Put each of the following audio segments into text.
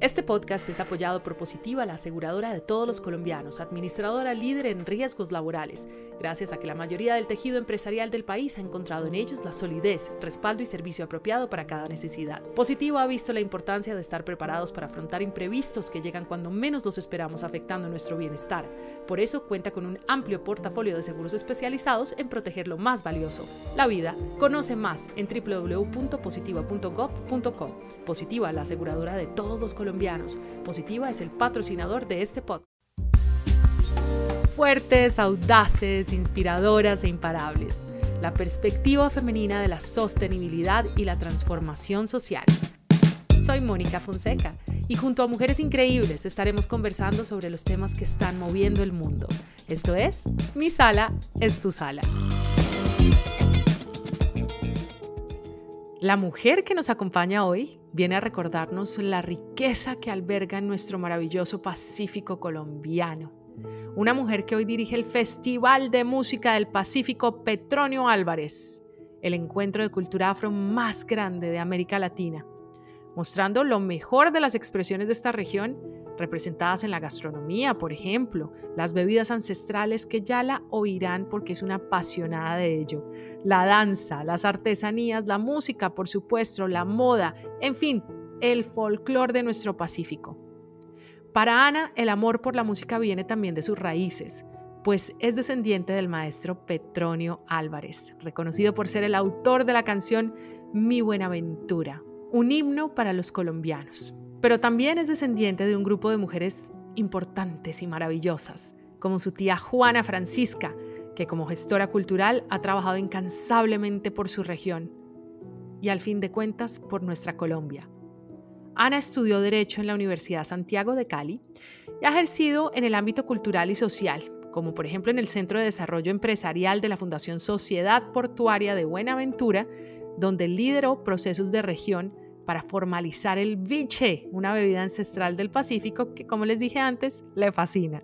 Este podcast es apoyado por Positiva, la aseguradora de todos los colombianos, administradora líder en riesgos laborales, gracias a que la mayoría del tejido empresarial del país ha encontrado en ellos la solidez, respaldo y servicio apropiado para cada necesidad. Positiva ha visto la importancia de estar preparados para afrontar imprevistos que llegan cuando menos los esperamos afectando nuestro bienestar. Por eso cuenta con un amplio portafolio de seguros especializados en proteger lo más valioso, la vida. Conoce más en www.positiva.gov.co. Positiva, la aseguradora de todos los colombianos Positiva es el patrocinador de este podcast. Fuertes, audaces, inspiradoras e imparables. La perspectiva femenina de la sostenibilidad y la transformación social. Soy Mónica Fonseca y junto a mujeres increíbles estaremos conversando sobre los temas que están moviendo el mundo. Esto es Mi Sala es tu Sala. La mujer que nos acompaña hoy viene a recordarnos la riqueza que alberga nuestro maravilloso Pacífico colombiano. Una mujer que hoy dirige el Festival de Música del Pacífico Petronio Álvarez, el encuentro de cultura afro más grande de América Latina, mostrando lo mejor de las expresiones de esta región representadas en la gastronomía, por ejemplo, las bebidas ancestrales que ya la oirán porque es una apasionada de ello, la danza, las artesanías, la música, por supuesto, la moda, en fin, el folclore de nuestro Pacífico. Para Ana, el amor por la música viene también de sus raíces, pues es descendiente del maestro Petronio Álvarez, reconocido por ser el autor de la canción Mi Buenaventura, un himno para los colombianos pero también es descendiente de un grupo de mujeres importantes y maravillosas, como su tía Juana Francisca, que como gestora cultural ha trabajado incansablemente por su región y al fin de cuentas por nuestra Colombia. Ana estudió Derecho en la Universidad Santiago de Cali y ha ejercido en el ámbito cultural y social, como por ejemplo en el Centro de Desarrollo Empresarial de la Fundación Sociedad Portuaria de Buenaventura, donde lideró procesos de región para formalizar el biche, una bebida ancestral del Pacífico que, como les dije antes, le fascina.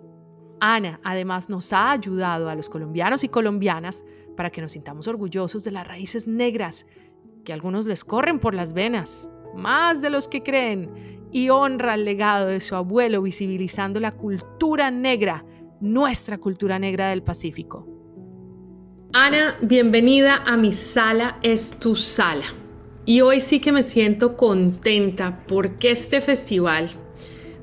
Ana además nos ha ayudado a los colombianos y colombianas para que nos sintamos orgullosos de las raíces negras que algunos les corren por las venas, más de los que creen, y honra el legado de su abuelo visibilizando la cultura negra, nuestra cultura negra del Pacífico. Ana, bienvenida a mi sala, es tu sala. Y hoy sí que me siento contenta porque este festival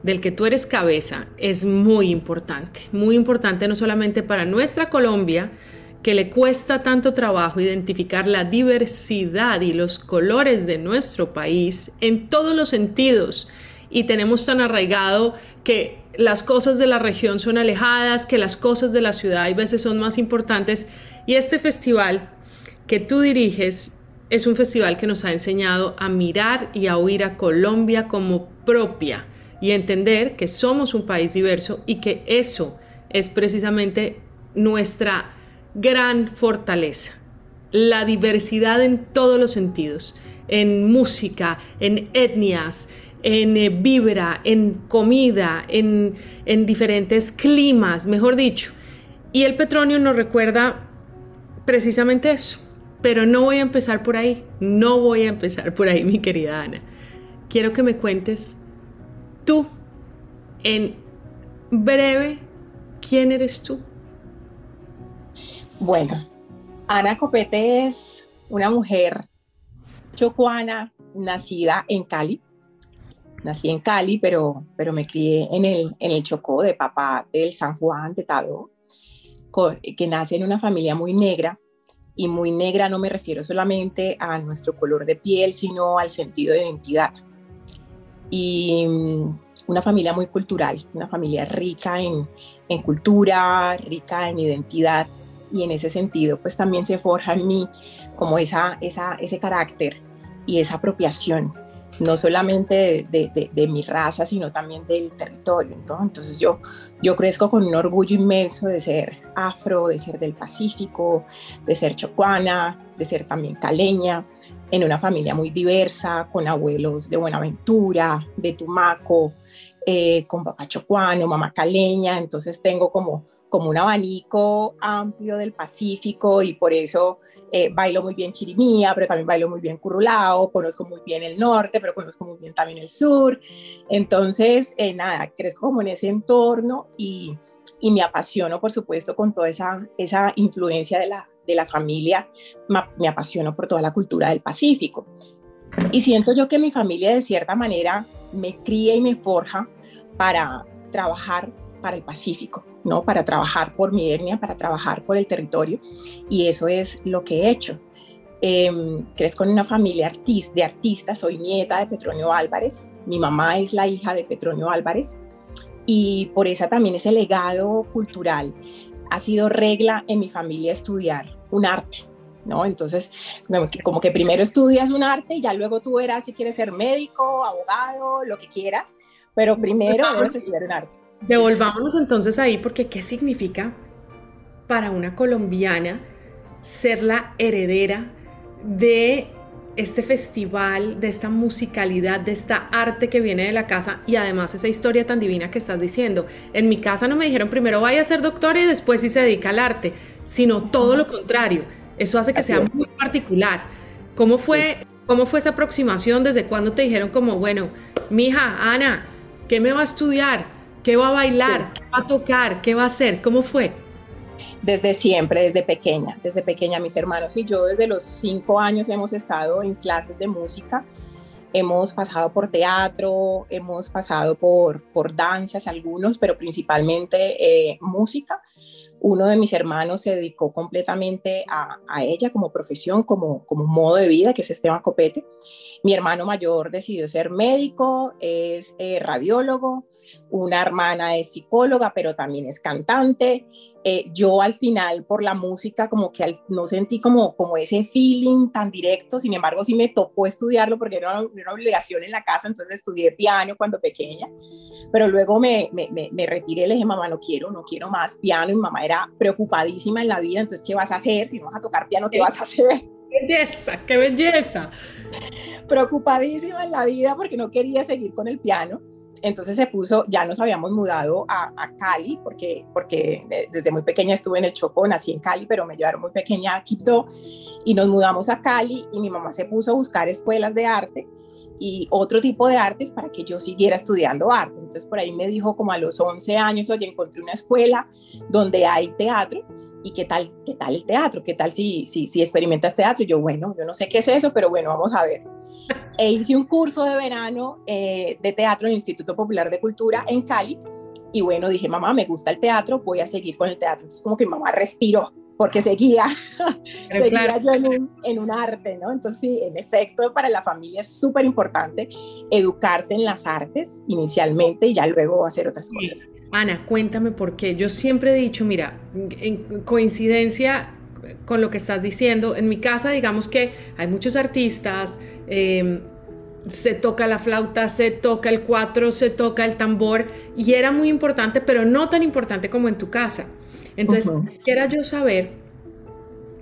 del que tú eres cabeza es muy importante, muy importante no solamente para nuestra Colombia, que le cuesta tanto trabajo identificar la diversidad y los colores de nuestro país en todos los sentidos. Y tenemos tan arraigado que las cosas de la región son alejadas, que las cosas de la ciudad a veces son más importantes. Y este festival que tú diriges es un festival que nos ha enseñado a mirar y a oír a Colombia como propia y entender que somos un país diverso y que eso es precisamente nuestra gran fortaleza. La diversidad en todos los sentidos, en música, en etnias, en eh, vibra, en comida, en, en diferentes climas, mejor dicho. Y el petróleo nos recuerda precisamente eso, pero no voy a empezar por ahí, no voy a empezar por ahí, mi querida Ana. Quiero que me cuentes tú, en breve, quién eres tú. Bueno, Ana Copete es una mujer chocuana, nacida en Cali. Nací en Cali, pero, pero me crié en el, en el Chocó de papá del San Juan de Tado, que nace en una familia muy negra y muy negra no me refiero solamente a nuestro color de piel, sino al sentido de identidad. Y mm, una familia muy cultural, una familia rica en, en cultura, rica en identidad, y en ese sentido, pues también se forja en mí como esa, esa, ese carácter y esa apropiación no solamente de, mi raza, sino también del territorio. Entonces yo, yo crezco con un orgullo inmenso de ser afro, de ser del Pacífico, de ser chocuana, de ser también caleña, en una familia muy diversa, con abuelos de Buenaventura, de Tumaco, eh, con papá chocuano, mamá caleña, entonces tengo como como un abanico amplio del Pacífico y por eso eh, bailo muy bien chirimía, pero también bailo muy bien currulao, conozco muy bien el norte, pero conozco muy bien también el sur. Entonces, eh, nada, crezco como en ese entorno y, y, me apasiono, por supuesto, con toda esa, esa influencia de la, de la familia, me apasiono por toda la cultura del Pacífico. Y siento yo que mi familia de cierta manera me cría y me forja para trabajar para el Pacífico, ¿no? Para trabajar por mi etnia, para trabajar por el territorio. Y eso es lo que he hecho. Eh, crezco en una familia de artistas, soy nieta de Petronio Álvarez, mi mamá es la hija de Petronio Álvarez y por esa también ese legado cultural ha sido regla en mi familia estudiar un arte, ¿no? Entonces, como que primero estudias un arte y ya luego tú verás si quieres ser médico, abogado, lo que quieras, pero primero debes estudiar un arte. Devolvámonos entonces ahí porque ¿qué significa para una colombiana ser la heredera de este festival, de esta musicalidad, de esta arte que viene de la casa y además esa historia tan divina que estás diciendo. En mi casa no me dijeron primero vaya a ser doctor y después sí se dedica al arte, sino todo lo contrario. Eso hace que sea muy particular. ¿Cómo fue, ¿Cómo fue esa aproximación? ¿Desde cuándo te dijeron como, bueno, mija, Ana, ¿qué me va a estudiar? ¿Qué va a bailar? ¿Qué va a tocar? ¿Qué va a hacer? ¿Cómo fue? Desde siempre, desde pequeña, desde pequeña mis hermanos y yo desde los cinco años hemos estado en clases de música, hemos pasado por teatro, hemos pasado por, por danzas algunos, pero principalmente eh, música. Uno de mis hermanos se dedicó completamente a, ella como profesión, como, como modo de vida, que es Esteban Copete. Mi hermano mayor decidió ser médico, es eh, radiólogo, una hermana es psicóloga, pero también es cantante. Eh, yo al final por la música como que no sentí como, como ese feeling tan directo, sin embargo sí me tocó estudiarlo porque era una, obligación en la casa, entonces estudié piano cuando pequeña, pero luego me, me, me, retiré, le dije, mamá, no quiero, no quiero más piano, y mi mamá era preocupadísima en la vida, entonces, ¿qué vas a hacer? Si no vas a tocar piano, ¿qué vas a hacer? ¡Qué belleza! ¡Qué belleza! Preocupadísima en la vida porque no quería seguir con el piano entonces se puso, ya nos habíamos mudado a, Cali, porque, porque desde muy pequeña estuve en el Chocó, nací en Cali, pero me llevaron muy pequeña a Quito y nos mudamos a Cali y mi mamá se puso a buscar escuelas de arte y otro tipo de artes para que yo siguiera estudiando arte. Entonces por ahí me dijo como a los 11 años, oye, encontré una escuela donde hay teatro y qué tal, qué tal el teatro, qué tal si, si, si experimentas teatro. Y yo, bueno, yo no sé qué es eso, pero bueno, vamos a ver e hice un curso de verano eh, de teatro en el Instituto Popular de Cultura en Cali. Y bueno, dije, mamá, me gusta el teatro, voy a seguir con el teatro. Entonces, como que mamá respiró, porque seguía, seguía yo en un, en un, arte, ¿no? Entonces, sí, en efecto, para la familia es súper importante educarse en las artes inicialmente y ya luego hacer otras cosas. Ana, cuéntame por qué. Yo siempre he dicho, mira, en coincidencia con lo que estás diciendo. En mi casa, digamos que hay muchos artistas, em, se toca la flauta, se toca el cuatro, se toca el tambor, y era muy importante, pero no tan importante como en tu casa. Entonces, quiera yo saber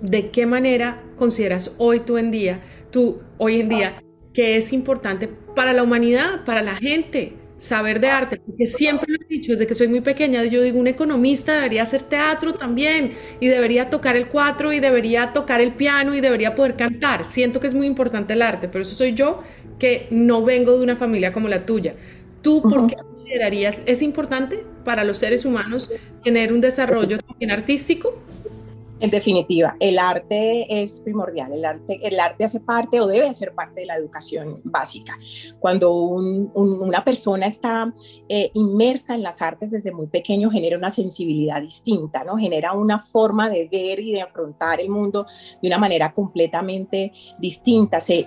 de qué manera consideras hoy tú en día, tú hoy en día, que es importante para la humanidad, para la gente, saber de arte, porque siempre lo he dicho, desde que soy muy pequeña, yo digo, un economista debería hacer teatro también, y debería tocar el cuatro, y debería tocar el piano, y debería poder cantar. Siento que es muy importante el arte, pero eso soy yo, que no vengo de una familia como la tuya. ¿Tú por qué considerarías, es importante para los seres humanos tener un desarrollo también artístico? En definitiva, el arte es primordial, el arte, el arte hace parte o debe ser parte de la educación básica. Cuando una persona está eh, inmersa en las artes desde muy pequeño, genera una sensibilidad distinta, ¿no? genera una forma de ver y de afrontar el mundo de una manera completamente distinta. Se,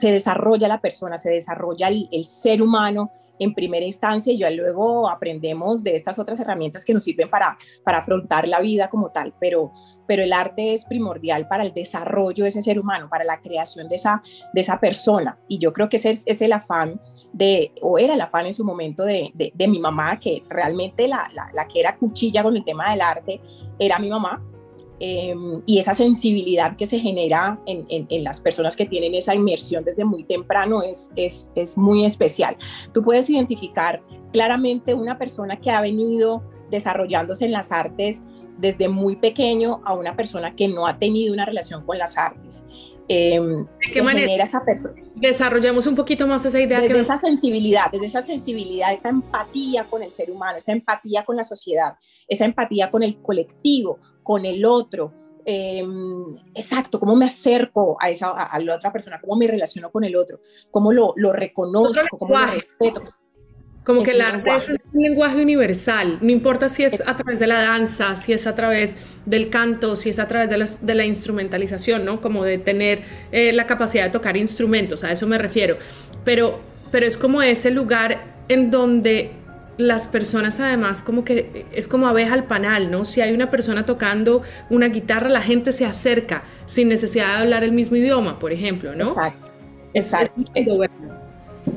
desarrolla la persona, se desarrolla el ser humano en primera instancia y ya luego aprendemos de estas otras herramientas que nos sirven para, para afrontar la vida como tal, pero, pero el arte es primordial para el desarrollo de ese ser humano, para la creación de esa, de esa persona. Y yo creo que ese es el afán de, o era el afán en su momento de, de, mi mamá, que realmente la, la, la que era cuchilla con el tema del arte era mi mamá, Em, y esa sensibilidad que se genera en, en, las personas que tienen esa inmersión desde muy temprano es, es, es, muy especial. Tú puedes identificar claramente una persona que ha venido desarrollándose en las artes desde muy pequeño a una persona que no ha tenido una relación con las artes. Eh, ¿De qué manera esa persona? Desarrollemos un poquito más esa idea. Desde esa sensibilidad, desde esa sensibilidad, esa empatía con el ser humano, esa empatía con la sociedad, esa empatía con el colectivo, con el otro. Em, exacto, cómo me acerco a, esa, a, la otra persona, cómo me relaciono con el otro, cómo lo, lo reconozco, cómo lo respeto. Como que el arte es un lenguaje universal, no importa si es a través de la danza, si es a través del canto, si es a través de la, instrumentalización, ¿no? Como de tener eh, la capacidad de tocar instrumentos, a eso me refiero. Pero, pero es como ese lugar en donde las personas además como que es como abeja al panal, ¿no? Si hay una persona tocando una guitarra, la gente se acerca sin necesidad de hablar el mismo idioma, por ejemplo, ¿no? Exacto, exacto.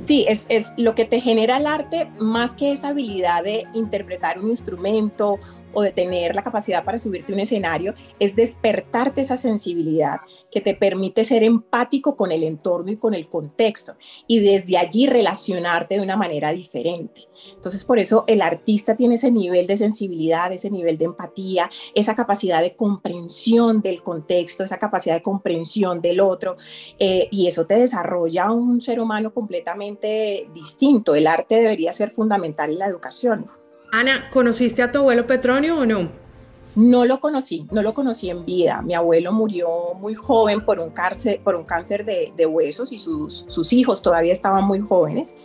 Sí, es, es, lo que te genera el arte, más que esa habilidad de interpretar un instrumento o de tener la capacidad para subirte a un escenario, es despertarte esa sensibilidad que te permite ser empático con el entorno y con el contexto y desde allí relacionarte de una manera diferente. Entonces, por eso el artista tiene ese nivel de sensibilidad, ese nivel de empatía, esa capacidad de comprensión del contexto, esa capacidad de comprensión del otro, eh, y eso te desarrolla un ser humano completamente distinto. El arte debería ser fundamental en la educación. Ana, ¿conociste a tu abuelo Petronio o no? No lo conocí, no lo conocí en vida. Mi abuelo murió muy joven por un cáncer, por un cáncer de, huesos y sus, sus, hijos todavía estaban muy jóvenes.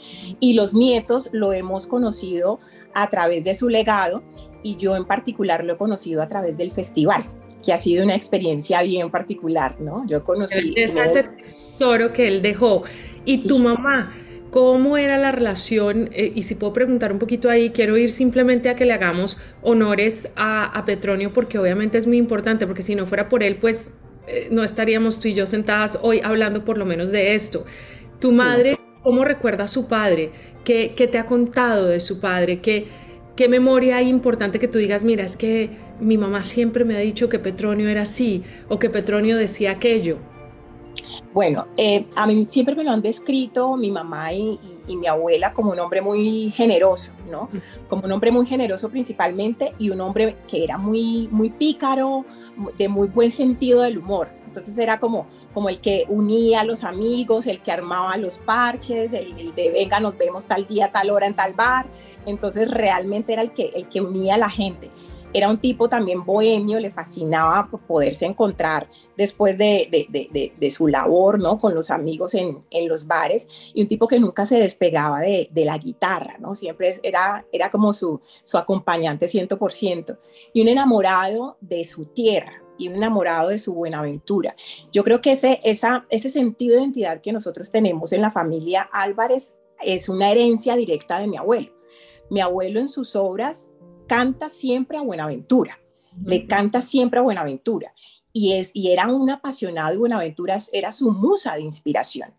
Y los nietos lo hemos conocido a través de su legado y yo en particular lo he conocido a través del festival, que ha sido una experiencia bien particular, ¿no? Yo conocí... Ese tesoro que él dejó. ¿Y tu mamá? ¿Cómo era la relación? Eh, y si puedo preguntar un poquito ahí, quiero ir simplemente a que le hagamos honores a, Petronio, porque obviamente es muy importante, porque si no fuera por él, pues eh, no estaríamos tú y yo sentadas hoy hablando por lo menos de esto. Tu madre, ¿cómo recuerda a su padre? ¿Qué, qué te ha contado de su padre? ¿Qué, ¿Qué memoria hay importante que tú digas, mira, es que mi mamá siempre me ha dicho que Petronio era así o que Petronio decía aquello? Bueno, eh, a mí siempre me lo han descrito mi mamá y, mi abuela como un hombre muy generoso, ¿no? Como un hombre muy generoso principalmente y un hombre que era muy, muy pícaro, de muy buen sentido del humor. Entonces era como, como el que unía a los amigos, el que armaba los parches, el, el, de venga, nos vemos tal día, tal hora en tal bar. Entonces realmente era el que, el que unía a la gente era un tipo también bohemio, le fascinaba poderse encontrar después de, su labor, ¿no? Con los amigos en, los bares, y un tipo que nunca se despegaba de, la guitarra, ¿no? Siempre era, era como su, su acompañante 100%, y un enamorado de su tierra, y un enamorado de su buenaventura. Yo creo que ese, esa, ese sentido de identidad que nosotros tenemos en la familia Álvarez es una herencia directa de mi abuelo. Mi abuelo en sus obras canta siempre a Buenaventura, le canta siempre a Buenaventura. Y, es, y era un apasionado de Buenaventura, era su musa de inspiración.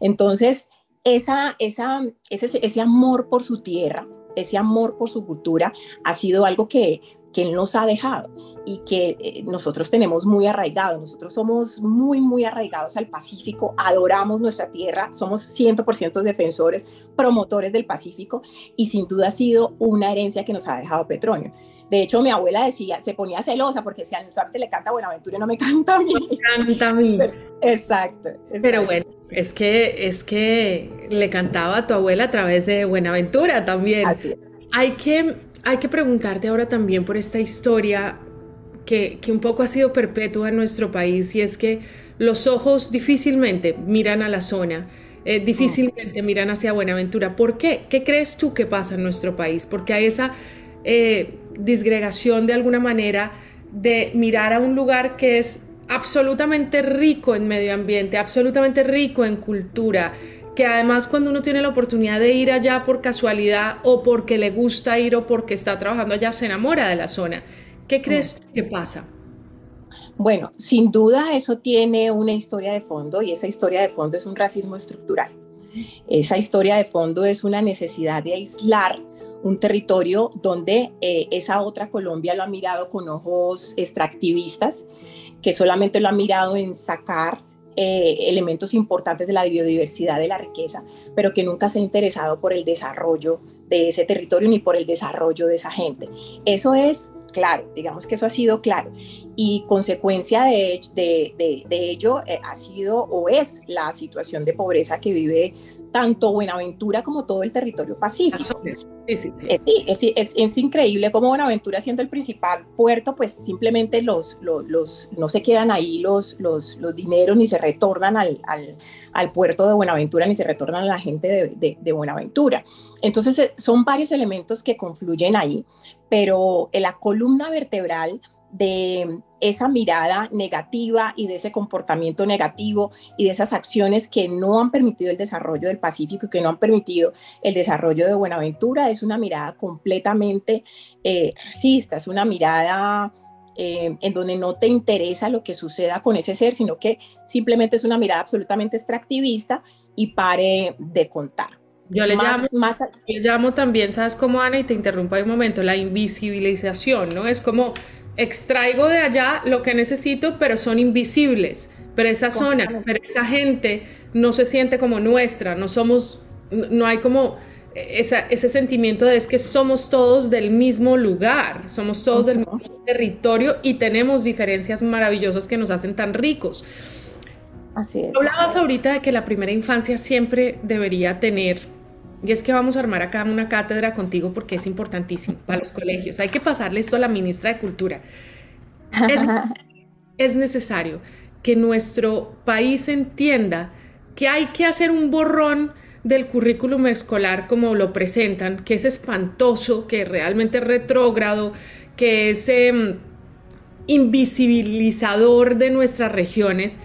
Entonces, esa, esa, ese, ese amor por su tierra, ese amor por su cultura ha sido algo que, que Él nos ha dejado y que eh, nosotros tenemos muy arraigado. Nosotros somos muy, muy arraigados al Pacífico, adoramos nuestra tierra, somos 100% defensores, promotores del Pacífico y sin duda ha sido una herencia que nos ha dejado Petronio. De hecho, mi abuela decía, se ponía celosa porque si al usarte le canta Buenaventura y no me canta a mí. canta a mí. exacto, Pero bueno, es que, es que le cantaba a tu abuela a través de Buenaventura también. Así es. Hay que hay que preguntarte ahora también por esta historia que, un poco ha sido perpetua en nuestro país y es que los ojos difícilmente miran a la zona, eh, difícilmente miran hacia Buenaventura. ¿Por qué? ¿Qué crees tú que pasa en nuestro país? Porque hay esa eh, disgregación de alguna manera de mirar a un lugar que es absolutamente rico en medio ambiente, absolutamente rico en cultura, que además cuando uno tiene la oportunidad de ir allá por casualidad o porque le gusta ir o porque está trabajando allá, se enamora de la zona. ¿Qué crees mm. que pasa? Bueno, sin duda eso tiene una historia de fondo y esa historia de fondo es un racismo estructural. Esa historia de fondo es una necesidad de aislar un territorio donde eh, esa otra Colombia lo ha mirado con ojos extractivistas, que solamente lo ha mirado en sacar eh, elementos importantes de la biodiversidad, de la riqueza, pero que nunca se ha interesado por el desarrollo de ese territorio ni por el desarrollo de esa gente. Eso es claro, digamos que eso ha sido claro. Y consecuencia de, de, de, ello eh, ha sido o es la situación de pobreza que vive tanto Buenaventura como todo el territorio pacífico. Sí, sí, sí. Es, es, es, increíble cómo Buenaventura, siendo el principal puerto, pues simplemente los, los, no se quedan ahí los, los, los dineros ni se retornan al, al, al, puerto de Buenaventura ni se retornan a la gente de, de, de Buenaventura. Entonces, eh, son varios elementos que confluyen ahí, pero en la columna vertebral de esa mirada negativa y de ese comportamiento negativo y de esas acciones que no han permitido el desarrollo del Pacífico y que no han permitido el desarrollo de Buenaventura, es una mirada completamente eh, racista, es una mirada eh, en donde no te interesa lo que suceda con ese ser, sino que simplemente es una mirada absolutamente extractivista y pare de contar. Yo le, llamo, llamo también, ¿sabes cómo, Ana? Y te interrumpo ahí un momento, la invisibilización, ¿no? Es como extraigo de allá lo que necesito, pero son invisibles. Pero esa zona, pero esa gente no se siente como nuestra, no somos, no hay como ese sentimiento de es que somos todos del mismo lugar, somos todos del mismo territorio y tenemos diferencias maravillosas que nos hacen tan ricos. Así es. Hablabas ahorita de que la primera infancia siempre debería tener y es que vamos a armar acá una cátedra contigo porque es importantísimo para los colegios. Hay que pasarle esto a la ministra de Cultura. Es, necesario que nuestro país entienda que hay que hacer un borrón del currículum escolar como lo presentan, que es espantoso, que realmente es retrógrado, que es em, invisibilizador de nuestras regiones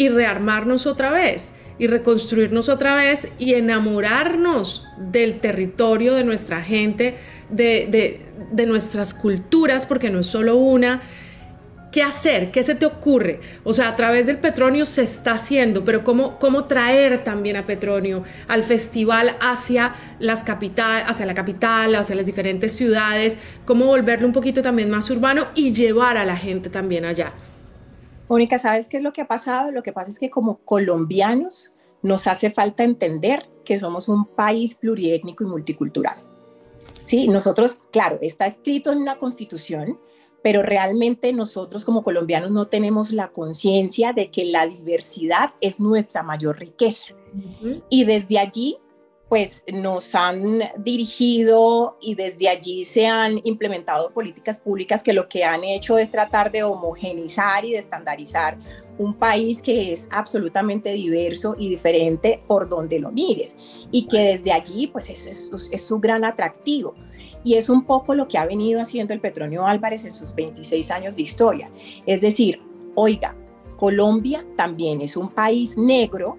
y rearmarnos otra vez y reconstruirnos otra vez y enamorarnos del territorio, de nuestra gente, de, nuestras culturas, porque no es solo una. ¿Qué hacer? ¿Qué se te ocurre? O sea, a través del Petronio se está haciendo, pero ¿cómo, cómo traer también a Petronio al festival hacia, las capital, hacia la capital, hacia las diferentes ciudades? ¿Cómo volverlo un poquito también más urbano y llevar a la gente también allá? Mónica, ¿sabes qué es lo que ha pasado? Lo que pasa es que como colombianos nos hace falta entender que somos un país pluriétnico y multicultural. Sí, nosotros, claro, está escrito en una constitución, pero realmente nosotros como colombianos no tenemos la conciencia de que la diversidad es nuestra mayor riqueza. Y desde allí pues nos han dirigido y desde allí se han implementado políticas públicas que lo que han hecho es tratar de homogenizar y de estandarizar un país que es absolutamente diverso y diferente por donde lo mires y que desde allí pues eso es, es su gran atractivo. Y es un poco lo que ha venido haciendo el Petronio Álvarez en sus 26 años de historia. Es decir, oiga, Colombia también es un país negro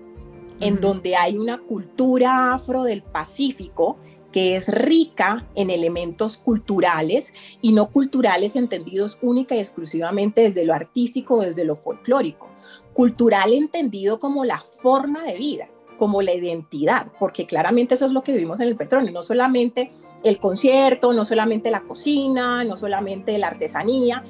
en donde hay una cultura afro del Pacífico que es rica en elementos culturales y no culturales entendidos única y exclusivamente desde lo artístico, desde lo folclórico. Cultural entendido como la forma de vida, como la identidad, porque claramente eso es lo que vivimos en el petróleo, no solamente el concierto, no solamente la cocina, no solamente la artesanía,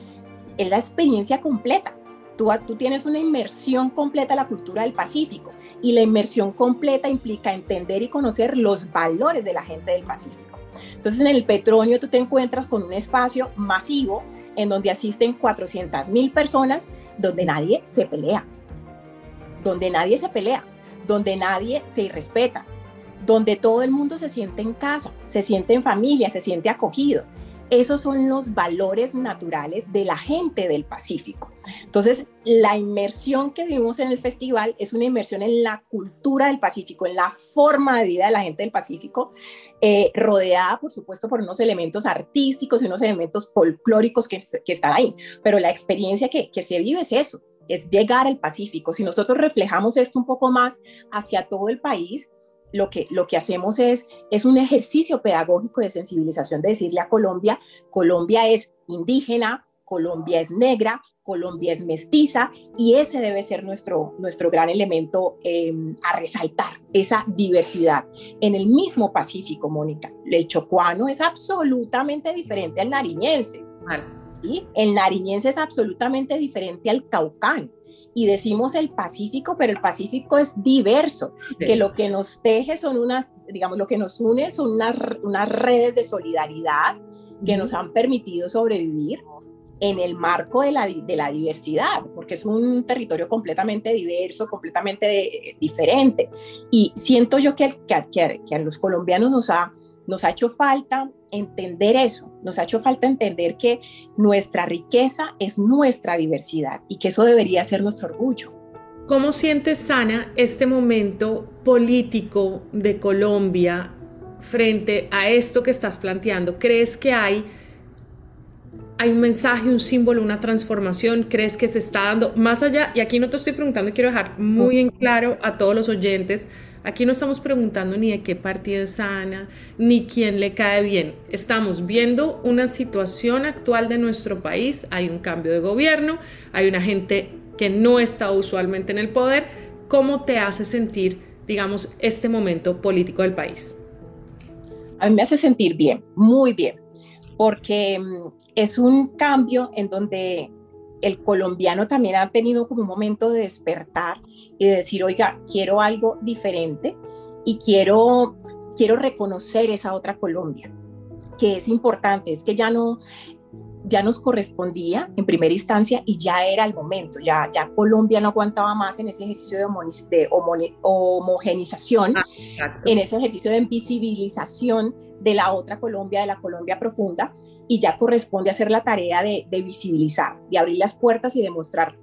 es la experiencia completa. Tú, tú tienes una inmersión completa en la cultura del Pacífico y la inmersión completa implica entender y conocer los valores de la gente del Pacífico. Entonces en el Petronio tú te encuentras con un espacio masivo en donde asisten 400 mil personas, donde nadie se pelea, donde nadie se pelea, donde nadie se irrespeta, donde todo el mundo se siente en casa, se siente en familia, se siente acogido. Esos son los valores naturales de la gente del Pacífico. Entonces, la inmersión que vivimos en el festival es una inmersión en la cultura del Pacífico, en la forma de vida de la gente del Pacífico, eh, rodeada, por supuesto, por unos elementos artísticos y unos elementos folclóricos que, están ahí. Pero la experiencia que, que se vive es eso, es llegar al Pacífico. Si nosotros reflejamos esto un poco más hacia todo el país, lo que, lo que hacemos es, es un ejercicio pedagógico de sensibilización, de decirle a Colombia, Colombia es indígena, Colombia es negra, Colombia es mestiza y ese debe ser nuestro, nuestro gran elemento em, a resaltar, esa diversidad. En el mismo Pacífico, Mónica, el chocuano es absolutamente diferente al nariñense. ¿sí? El nariñense es absolutamente diferente al caucán y decimos el Pacífico, pero el Pacífico es diverso, que lo que nos teje son unas, digamos, lo que nos une son unas, unas redes de solidaridad que nos han permitido sobrevivir en el marco de la, de la diversidad, porque es un territorio completamente diverso, completamente diferente. Y siento yo que, que, que a los colombianos nos ha nos ha hecho falta entender eso, nos ha hecho falta entender que nuestra riqueza es nuestra diversidad y que eso debería ser nuestro orgullo. ¿Cómo sientes, Sana, este momento político de Colombia frente a esto que estás planteando? ¿Crees que hay, hay un mensaje, un símbolo, una transformación? ¿Crees que se está dando más allá? Y aquí no te estoy preguntando, quiero dejar muy en claro a todos los oyentes, Aquí no estamos preguntando ni de qué partido es Ana, ni quién le cae bien. Estamos viendo una situación actual de nuestro país. Hay un cambio de gobierno, hay una gente que no está usualmente en el poder. ¿Cómo te hace sentir, digamos, este momento político del país? A mí me hace sentir bien, muy bien, porque mm, es un cambio en donde el colombiano también ha tenido como un momento de despertar y de decir, oiga, quiero algo diferente y quiero, quiero reconocer esa otra Colombia, que es importante, es que ya no, ya nos correspondía en primera instancia y ya era el momento, ya, ya Colombia no aguantaba más en ese ejercicio de, de homogenización, ah, en ese ejercicio de invisibilización de la otra Colombia, de la Colombia profunda, y ya corresponde hacer la tarea de, visibilizar, de abrir las puertas y demostrar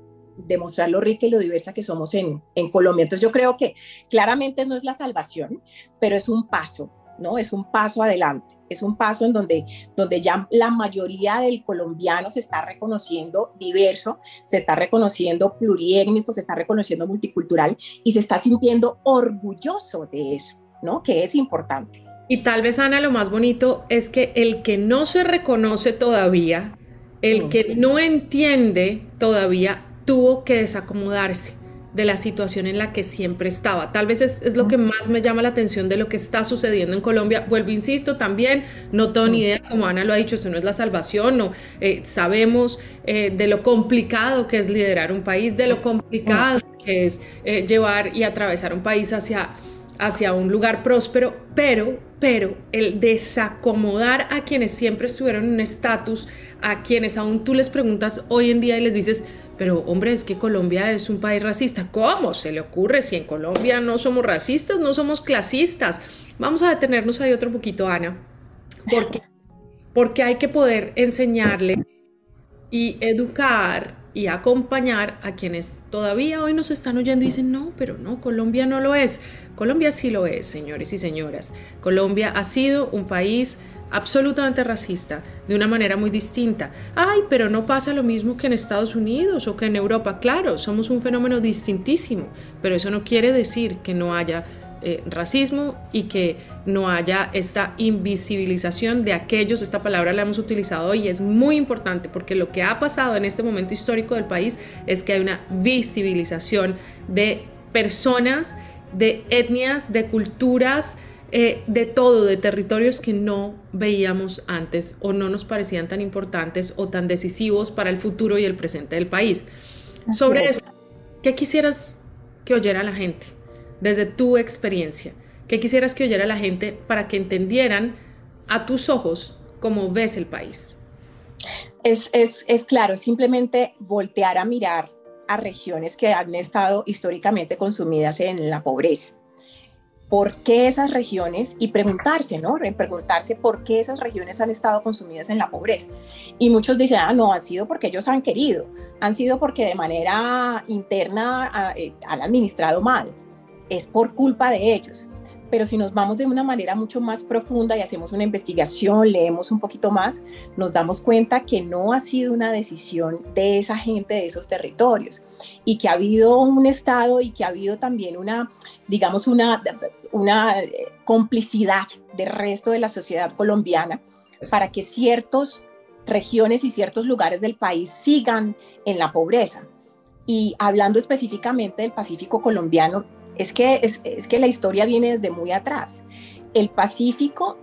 demostrar lo rica y lo diversa que somos en, en Colombia. Entonces yo creo que claramente no es la salvación, pero es un paso, ¿no? Es un paso adelante, es un paso en donde, donde ya la mayoría del colombiano se está reconociendo diverso, se está reconociendo pluriétnico, se está reconociendo multicultural y se está sintiendo orgulloso de eso, ¿no? Que es importante. Y tal vez, Ana, lo más bonito es que el que no se reconoce todavía, el que no entiende todavía, tuvo que desacomodarse de la situación en la que siempre estaba. Tal vez es, lo que más me llama la atención de lo que está sucediendo en Colombia. Vuelvo, insisto, también no tengo ni idea, como Ana lo ha dicho, esto no es la salvación, no, eh, sabemos eh, de lo complicado que es liderar un país, de lo complicado que es eh, llevar y atravesar un país hacia hacia un lugar próspero, pero, pero el desacomodar a quienes siempre estuvieron en un estatus, a quienes aún tú les preguntas hoy en día y les dices, pero hombre, es que Colombia es un país racista. ¿Cómo se le ocurre si en Colombia no somos racistas, no somos clasistas? Vamos a detenernos ahí otro poquito, Ana, porque, porque hay que poder enseñarle y educar y acompañar a quienes todavía hoy nos están oyendo y dicen, no, pero no, Colombia no lo es. Colombia sí lo es, señores y señoras. Colombia ha sido un país absolutamente racista, de una manera muy distinta. Ay, pero no pasa lo mismo que en Estados Unidos o que en Europa. Claro, somos un fenómeno distintísimo, pero eso no quiere decir que no haya eh, racismo y que no haya esta invisibilización de aquellos, esta palabra la hemos utilizado y es muy importante porque lo que ha pasado en este momento histórico del país es que hay una visibilización de personas, de etnias, de culturas, eh, de todo, de territorios que no veíamos antes o no nos parecían tan importantes o tan decisivos para el futuro y el presente del país. Sobre eso, ¿qué quisieras que oyera la gente? desde tu experiencia? ¿Qué quisieras que oyera la gente para que entendieran a tus ojos cómo ves el país? Es, es, es claro, simplemente voltear a mirar a regiones que han estado históricamente consumidas en la pobreza. ¿Por qué esas regiones? Y preguntarse, ¿no? Preguntarse por qué esas regiones han estado consumidas en la pobreza. Y muchos dicen, ah, no, han sido porque ellos han querido, han sido porque de manera interna ah, eh, han administrado mal es por culpa de ellos. Pero si nos vamos de una manera mucho más profunda y hacemos una investigación, leemos un poquito más, nos damos cuenta que no ha sido una decisión de esa gente de esos territorios y que ha habido un Estado y que ha habido también una, digamos, una, una eh, complicidad del resto de la sociedad colombiana para que ciertas regiones y ciertos lugares del país sigan en la pobreza. Y hablando específicamente del Pacífico colombiano, es que, es, que la historia viene desde muy atrás. El Pacífico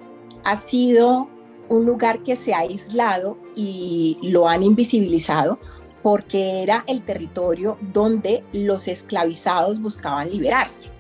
ha sido un lugar que se ha aislado y lo han invisibilizado porque era el territorio donde los esclavizados buscaban liberarse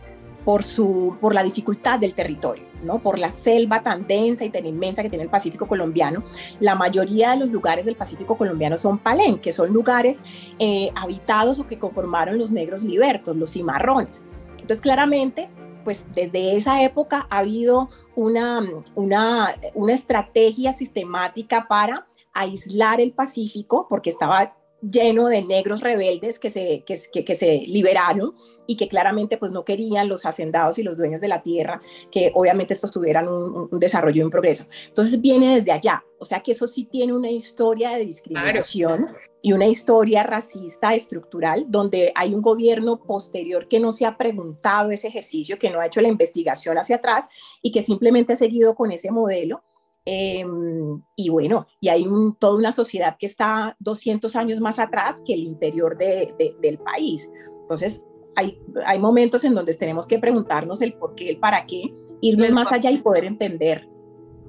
por, su, por la dificultad del territorio, ¿no? por la selva tan densa y tan inmensa que tiene el Pacífico colombiano. La mayoría de los lugares del Pacífico colombiano son palén, que son lugares eh, habitados o que conformaron los negros libertos, los cimarrones. Entonces, claramente, pues desde esa época ha habido una, una, una estrategia sistemática para aislar el Pacífico, porque estaba lleno de negros rebeldes que se, que, que, se liberaron y que claramente pues no querían los hacendados y los dueños de la tierra que obviamente estos tuvieran un, desarrollo en progreso. Entonces viene desde allá, o sea que eso sí tiene una historia de discriminación y una historia racista estructural donde hay un gobierno posterior que no se ha preguntado ese ejercicio, que no ha hecho la investigación hacia atrás y que simplemente ha seguido con ese modelo Em, y bueno, y hay toda una sociedad que está 200 años más atrás que el interior del país. Entonces, hay, hay momentos en donde tenemos que preguntarnos el por qué, el para qué, irnos más allá y poder entender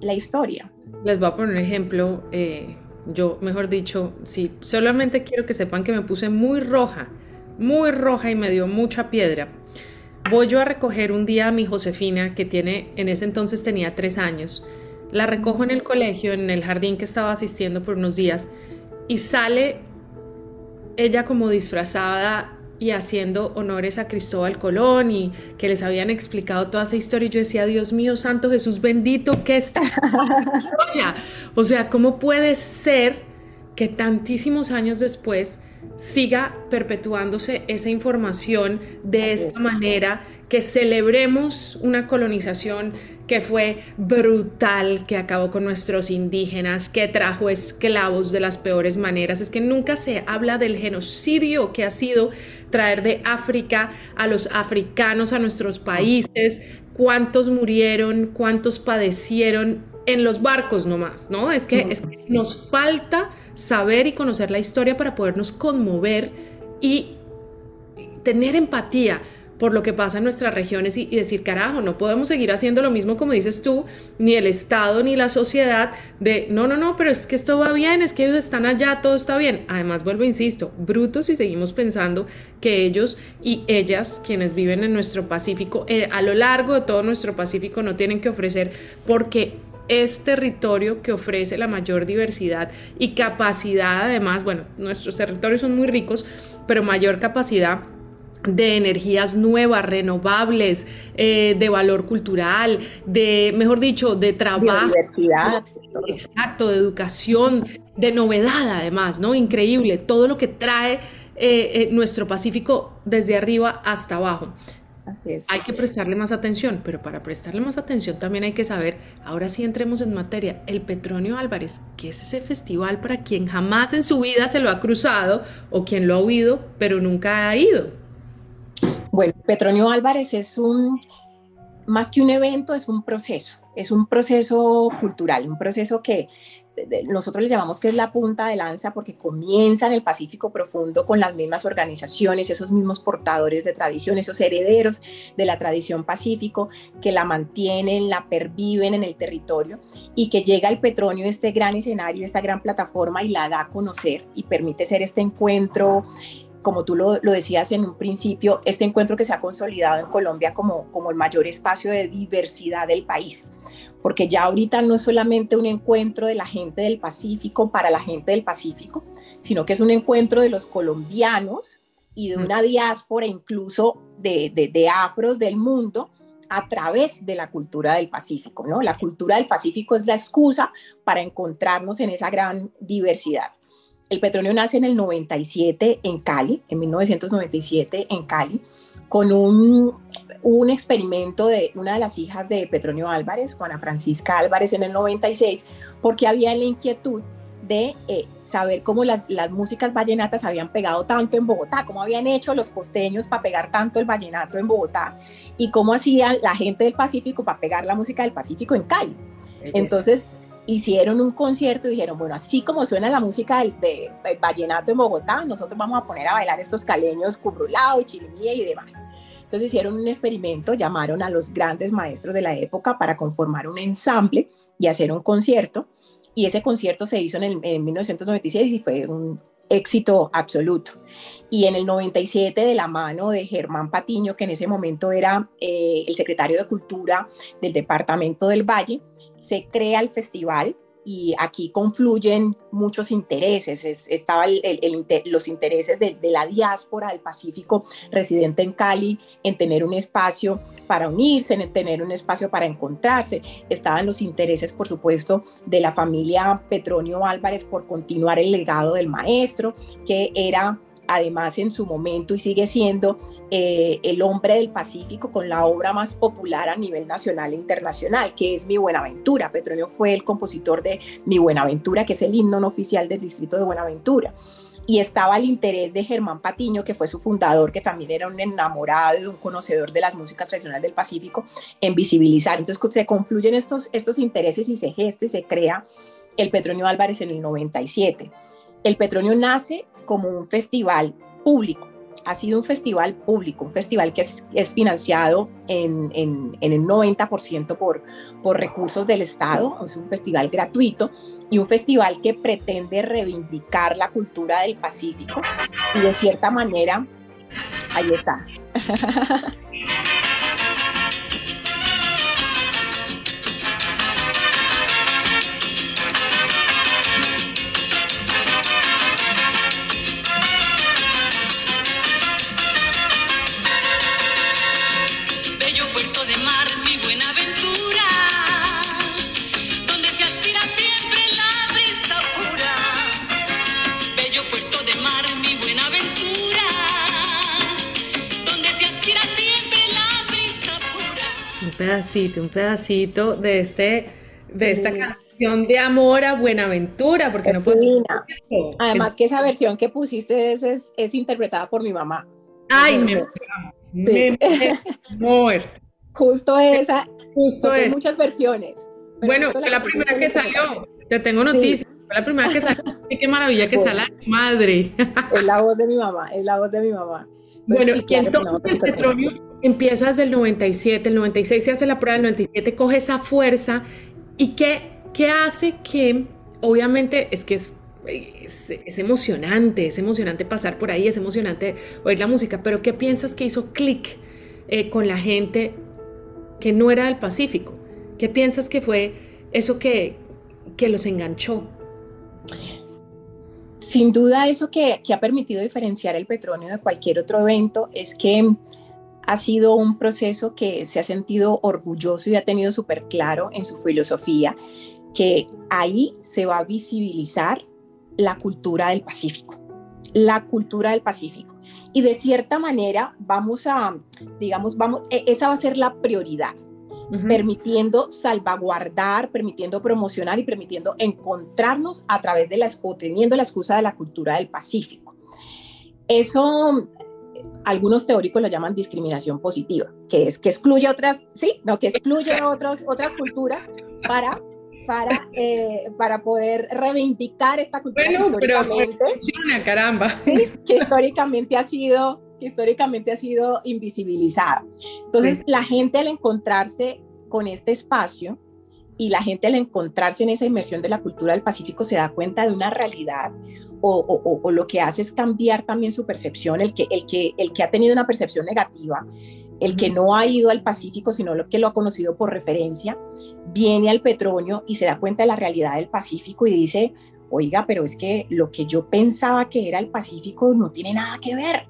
la historia. Les voy a poner un ejemplo. Eh, yo, mejor dicho, sí, solamente quiero que sepan que me puse muy roja, muy roja y me dio mucha piedra. Voy yo a recoger un día a mi Josefina, que tiene, en ese entonces tenía tres años, la recojo en el colegio, en el jardín que estaba asistiendo por unos días, y sale ella como disfrazada y haciendo honores a Cristóbal Colón y que les habían explicado toda esa historia y yo decía, Dios mío, Santo Jesús bendito, ¿qué está? o sea, ¿cómo puede ser que tantísimos años después siga perpetuándose esa información de esta manera, que celebremos una colonización que fue brutal, que acabó con nuestros indígenas, que trajo esclavos de las peores maneras. Es que nunca se habla del genocidio que ha sido traer de África a los africanos a nuestros países, cuántos murieron, cuántos padecieron en los barcos nomás, ¿no? Es que, es que nos falta saber y conocer la historia para podernos conmover y tener empatía por lo que pasa en nuestras regiones y, decir, carajo, no podemos seguir haciendo lo mismo como dices tú, ni el Estado ni la sociedad, de no, no, no, pero es que esto va bien, es que ellos están allá, todo está bien. Además, vuelvo, insisto, brutos y seguimos pensando que ellos y ellas, quienes viven en nuestro Pacífico, eh, a lo largo de todo nuestro Pacífico, no tienen que ofrecer porque es territorio que ofrece la mayor diversidad y capacidad, además, bueno, nuestros territorios son muy ricos, pero mayor capacidad de energías nuevas, renovables, eh, de valor cultural, de, mejor dicho, de trabajo. Diversidad. Exacto, de educación, de novedad además, ¿no? Increíble, todo lo que trae eh, eh, nuestro Pacífico desde arriba hasta abajo. Hay que prestarle más atención, pero para prestarle más atención también hay que saber, ahora sí entremos en materia, el Petronio Álvarez, ¿qué es ese festival para quien jamás en su vida se lo ha cruzado o quien lo ha oído, pero nunca ha ido? Bueno, Petronio Álvarez es un, más que un evento, es un proceso, es un proceso cultural, un proceso que nosotros le llamamos que es la punta de lanza porque comienza en el Pacífico profundo con las mismas organizaciones, esos mismos portadores de tradición, esos herederos de la tradición pacífico que la mantienen, la perviven en el territorio y que llega el petróleo, este gran escenario, esta gran plataforma y la da a conocer y permite ser este encuentro como tú lo, decías en un principio, este encuentro que se ha consolidado en Colombia como, como el mayor espacio de diversidad del país porque ya ahorita no es solamente un encuentro de la gente del Pacífico para la gente del Pacífico, sino que es un encuentro de los colombianos y de una diáspora incluso de, de, afros del mundo a través de la cultura del Pacífico, ¿no? La cultura del Pacífico es la excusa para encontrarnos en esa gran diversidad. El petróleo nace en el 97 en Cali, en 1997 en Cali, con un, un experimento de una de las hijas de Petronio Álvarez, Juana Francisca Álvarez, en el 96, porque había la inquietud de eh, saber cómo las, las, músicas vallenatas habían pegado tanto en Bogotá, cómo habían hecho los costeños para pegar tanto el vallenato en Bogotá y cómo hacía la gente del Pacífico para pegar la música del Pacífico en Cali. Entonces hicieron un concierto y dijeron, bueno, así como suena la música de, de, vallenato en Bogotá, nosotros vamos a poner a bailar estos caleños, cubrulao, chirimía y demás. Entonces hicieron un experimento, llamaron a los grandes maestros de la época para conformar un ensamble y hacer un concierto. Y ese concierto se hizo en, el, en 1996 y fue un éxito absoluto. Y en el 97, de la mano de Germán Patiño, que en ese momento era eh, el secretario de Cultura del Departamento del Valle, se crea el festival y aquí confluyen muchos intereses. Estaban los intereses de, la diáspora del Pacífico residente en Cali en tener un espacio para unirse, en tener un espacio para encontrarse. Estaban los intereses, por supuesto, de la familia Petronio Álvarez por continuar el legado del maestro, que era además en su momento y sigue siendo eh, el hombre del Pacífico con la obra más popular a nivel nacional e internacional, que es Mi Buenaventura. Petronio fue el compositor de Mi Buenaventura, que es el himno no oficial del distrito de Buenaventura. Y estaba el interés de Germán Patiño, que fue su fundador, que también era un enamorado y un conocedor de las músicas tradicionales del Pacífico, en visibilizar. Entonces se confluyen estos, estos intereses y se gesta se crea el Petronio Álvarez en el 97. El Petronio nace como un festival público. Ha sido un festival público, un festival que es, financiado en, el 90% por, por recursos del Estado, es un festival gratuito y un festival que pretende reivindicar la cultura del Pacífico y de cierta manera, ahí está. pedacito, un pedacito de, este, de esta canción de amor a Buenaventura, porque no puedo... Además que esa versión que pusiste es, es, interpretada por mi mamá. Ay, me, me, me Justo esa. Justo es. muchas versiones. Bueno, fue la, primera que salió. Ya tengo noticias. Fue la primera que salió. Qué maravilla que sale madre. Es la voz de mi mamá, es la voz de mi mamá. bueno, y entonces el petróleo empieza desde el 97, el 96 se hace la prueba, el 97 coge esa fuerza y qué, qué hace que, obviamente, es que es, es, emocionante, es emocionante pasar por ahí, es emocionante oír la música, pero ¿qué piensas que hizo clic eh, con la gente que no era del Pacífico? ¿Qué piensas que fue eso que, que los enganchó? Sin duda eso que, que, ha permitido diferenciar el petróleo de cualquier otro evento es que ha sido un proceso que se ha sentido orgulloso y ha tenido súper claro en su filosofía, que ahí se va a visibilizar la cultura del Pacífico, la cultura del Pacífico. Y de cierta manera vamos a, digamos, vamos, e, esa va a ser la prioridad, permitiendo salvaguardar, permitiendo promocionar y permitiendo encontrarnos a través de la, teniendo la excusa de la cultura del Pacífico. Eso algunos teóricos lo llaman discriminación positiva, que es que excluye otras, sí, no, que excluye otros, otras culturas para, para, eh, para poder reivindicar esta cultura históricamente. caramba. que históricamente ha sido que históricamente ha sido invisibilizada. Entonces, la gente al encontrarse con este espacio y la gente al encontrarse en esa inmersión de la cultura del Pacífico se da cuenta de una realidad o, lo que hace es cambiar también su percepción, el que, el, que, el que ha tenido una percepción negativa, el que no ha ido al Pacífico, sino lo que lo ha conocido por referencia, viene al petróleo y se da cuenta de la realidad del Pacífico y dice, oiga, pero es que lo que yo pensaba que era el Pacífico no tiene nada que ver.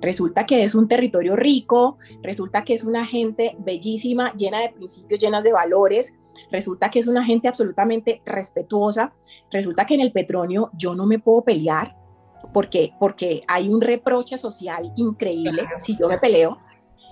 Resulta que es un territorio rico, resulta que es una gente bellísima, llena de principios, llena de valores, resulta que es una gente absolutamente respetuosa, resulta que en el petróleo yo no me puedo pelear porque, porque hay un reproche social increíble si yo me peleo.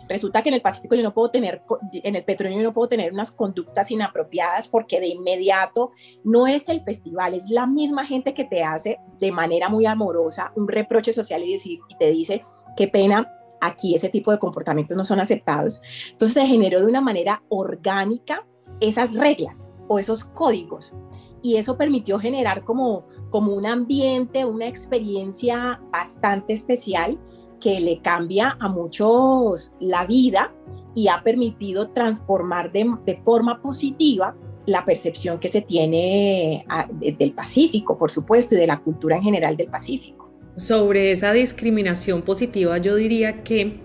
Resulta que en el Pacífico yo no puedo tener, en el petróleo yo no puedo tener unas conductas inapropiadas porque de inmediato no es el festival, es la misma gente que te hace de manera muy amorosa un reproche social y, decir, y te dice, qué pena, aquí ese tipo de comportamientos no son aceptados. Entonces se generó de una manera orgánica esas reglas o esos códigos y eso permitió generar como, como un ambiente, una experiencia bastante especial que le cambia a muchos la vida y ha permitido transformar de, de forma positiva la percepción que se tiene ah, del Pacífico, por supuesto, y de la cultura en general del Pacífico. Sobre esa discriminación positiva, yo diría que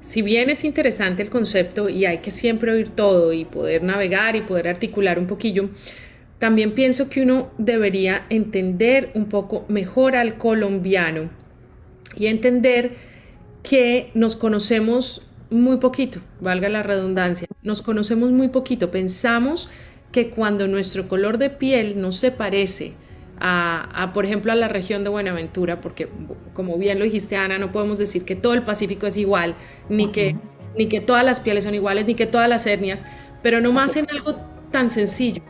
si bien es interesante el concepto y hay que siempre oír todo y poder navegar y poder articular un poquillo, también pienso que uno debería entender un poco mejor al colombiano y entender que nos conocemos muy poquito, valga la redundancia, nos conocemos muy poquito, pensamos que cuando nuestro color de piel no se parece a, por ejemplo, a la región de Buenaventura, porque como bien lo dijiste, Ana, no podemos decir que todo el Pacífico es igual, ni, que, ni que todas las pieles son iguales, ni que todas las etnias, pero no más en algo tan sencillo.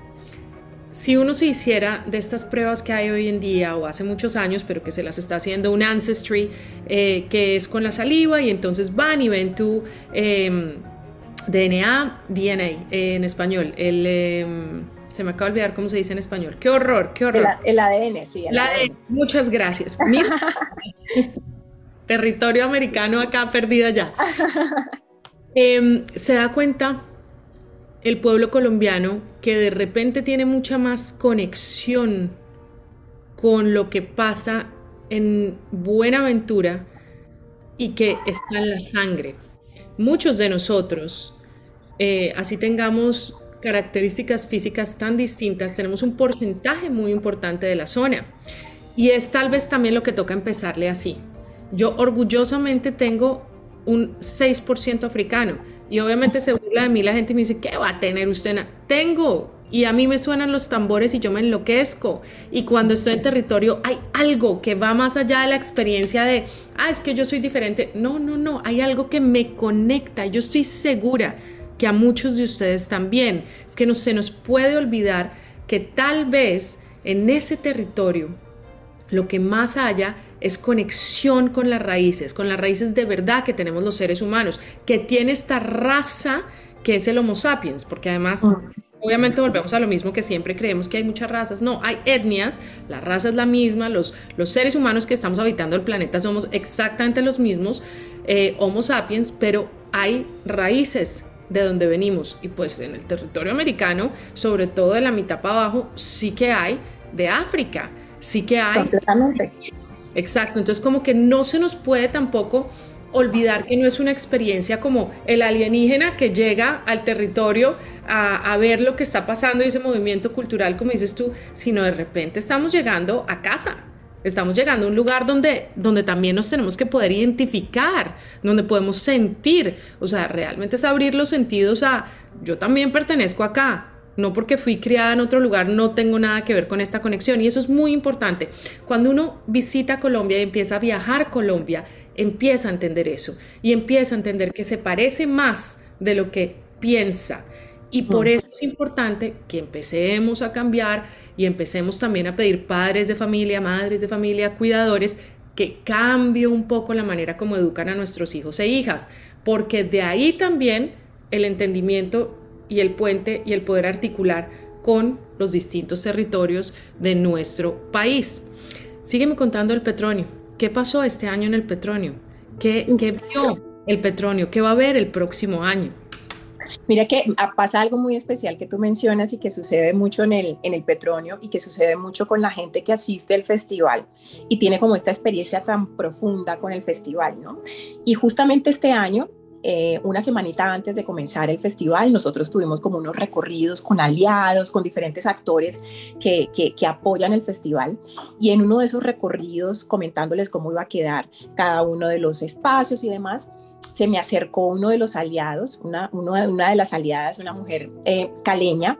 Si uno se hiciera de estas pruebas que hay hoy en día o hace muchos años, pero que se las está haciendo un ancestry, eh, que es con la saliva y entonces van y ven tu em, DNA, DNA en español, el... Se me acaba de olvidar cómo se dice en español. Qué horror, qué horror. El, ADN, sí. El, ADN. Muchas gracias. territorio americano acá perdida ya. Em, se da cuenta el pueblo colombiano que de repente tiene mucha más conexión con lo que pasa en Buenaventura y que está en la sangre. Muchos de nosotros, eh, así tengamos características físicas tan distintas, tenemos un porcentaje muy importante de la zona. Y es tal vez también lo que toca empezarle así. Yo orgullosamente tengo un 6% africano y obviamente se burla de mí la gente y me dice, ¿qué va a tener usted? Tengo. Y a mí me suenan los tambores y yo me enloquezco. Y cuando estoy en territorio hay algo que va más allá de la experiencia de, ah, es que yo soy diferente. No, no, no, hay algo que me conecta. Yo estoy segura que a muchos de ustedes también. Es que no se nos puede olvidar que tal vez en ese territorio lo que más haya es conexión con las raíces, con las raíces de verdad que tenemos los seres humanos, que tiene esta raza que es el Homo sapiens, porque además... Obviamente volvemos a lo mismo que siempre creemos que hay muchas razas. No, hay etnias, la raza es la misma, los, los seres humanos que estamos habitando el planeta somos exactamente los mismos, eh, Homo sapiens, pero hay raíces de donde venimos. Y pues en el territorio americano, sobre todo de la mitad para abajo, sí que hay de África, sí que hay. Exacto, entonces como que no se nos puede tampoco olvidar que no es una experiencia como el alienígena que llega al territorio a, a, ver lo que está pasando y ese movimiento cultural, como dices tú, sino de repente estamos llegando a casa, Estamos llegando a un lugar donde, donde también nos tenemos que poder identificar, donde podemos sentir, o sea, realmente es abrir los sentidos a, yo también pertenezco acá, no porque fui criada en otro lugar, no tengo nada que ver con esta conexión. Y eso es muy importante. Cuando uno visita Colombia y empieza a viajar Colombia, empieza a entender eso y empieza a entender que se parece más de lo que piensa y por eso es importante que empecemos a cambiar y empecemos también a pedir padres de familia, madres de familia, cuidadores, que cambie un poco la manera como educan a nuestros hijos e hijas, porque de ahí también el entendimiento y el puente y el poder articular con los distintos territorios de nuestro país. Sígueme contando el petróleo. ¿Qué pasó este año en el petróleo? ¿Qué, qué vio el petróleo? ¿Qué va a haber el próximo año? Mira que ah, pasa algo muy especial que tú mencionas y que sucede mucho en el, en el Petronio y que sucede mucho con la gente que asiste al festival y tiene como esta experiencia tan profunda con el festival, ¿no? Y justamente este año eh, una semanita antes de comenzar el festival, nosotros tuvimos como unos recorridos con aliados, con diferentes actores que, que, que, apoyan el festival. Y en uno de esos recorridos, comentándoles cómo iba a quedar cada uno de los espacios y demás, se me acercó uno de los aliados, una, una de las aliadas, una mujer eh, caleña,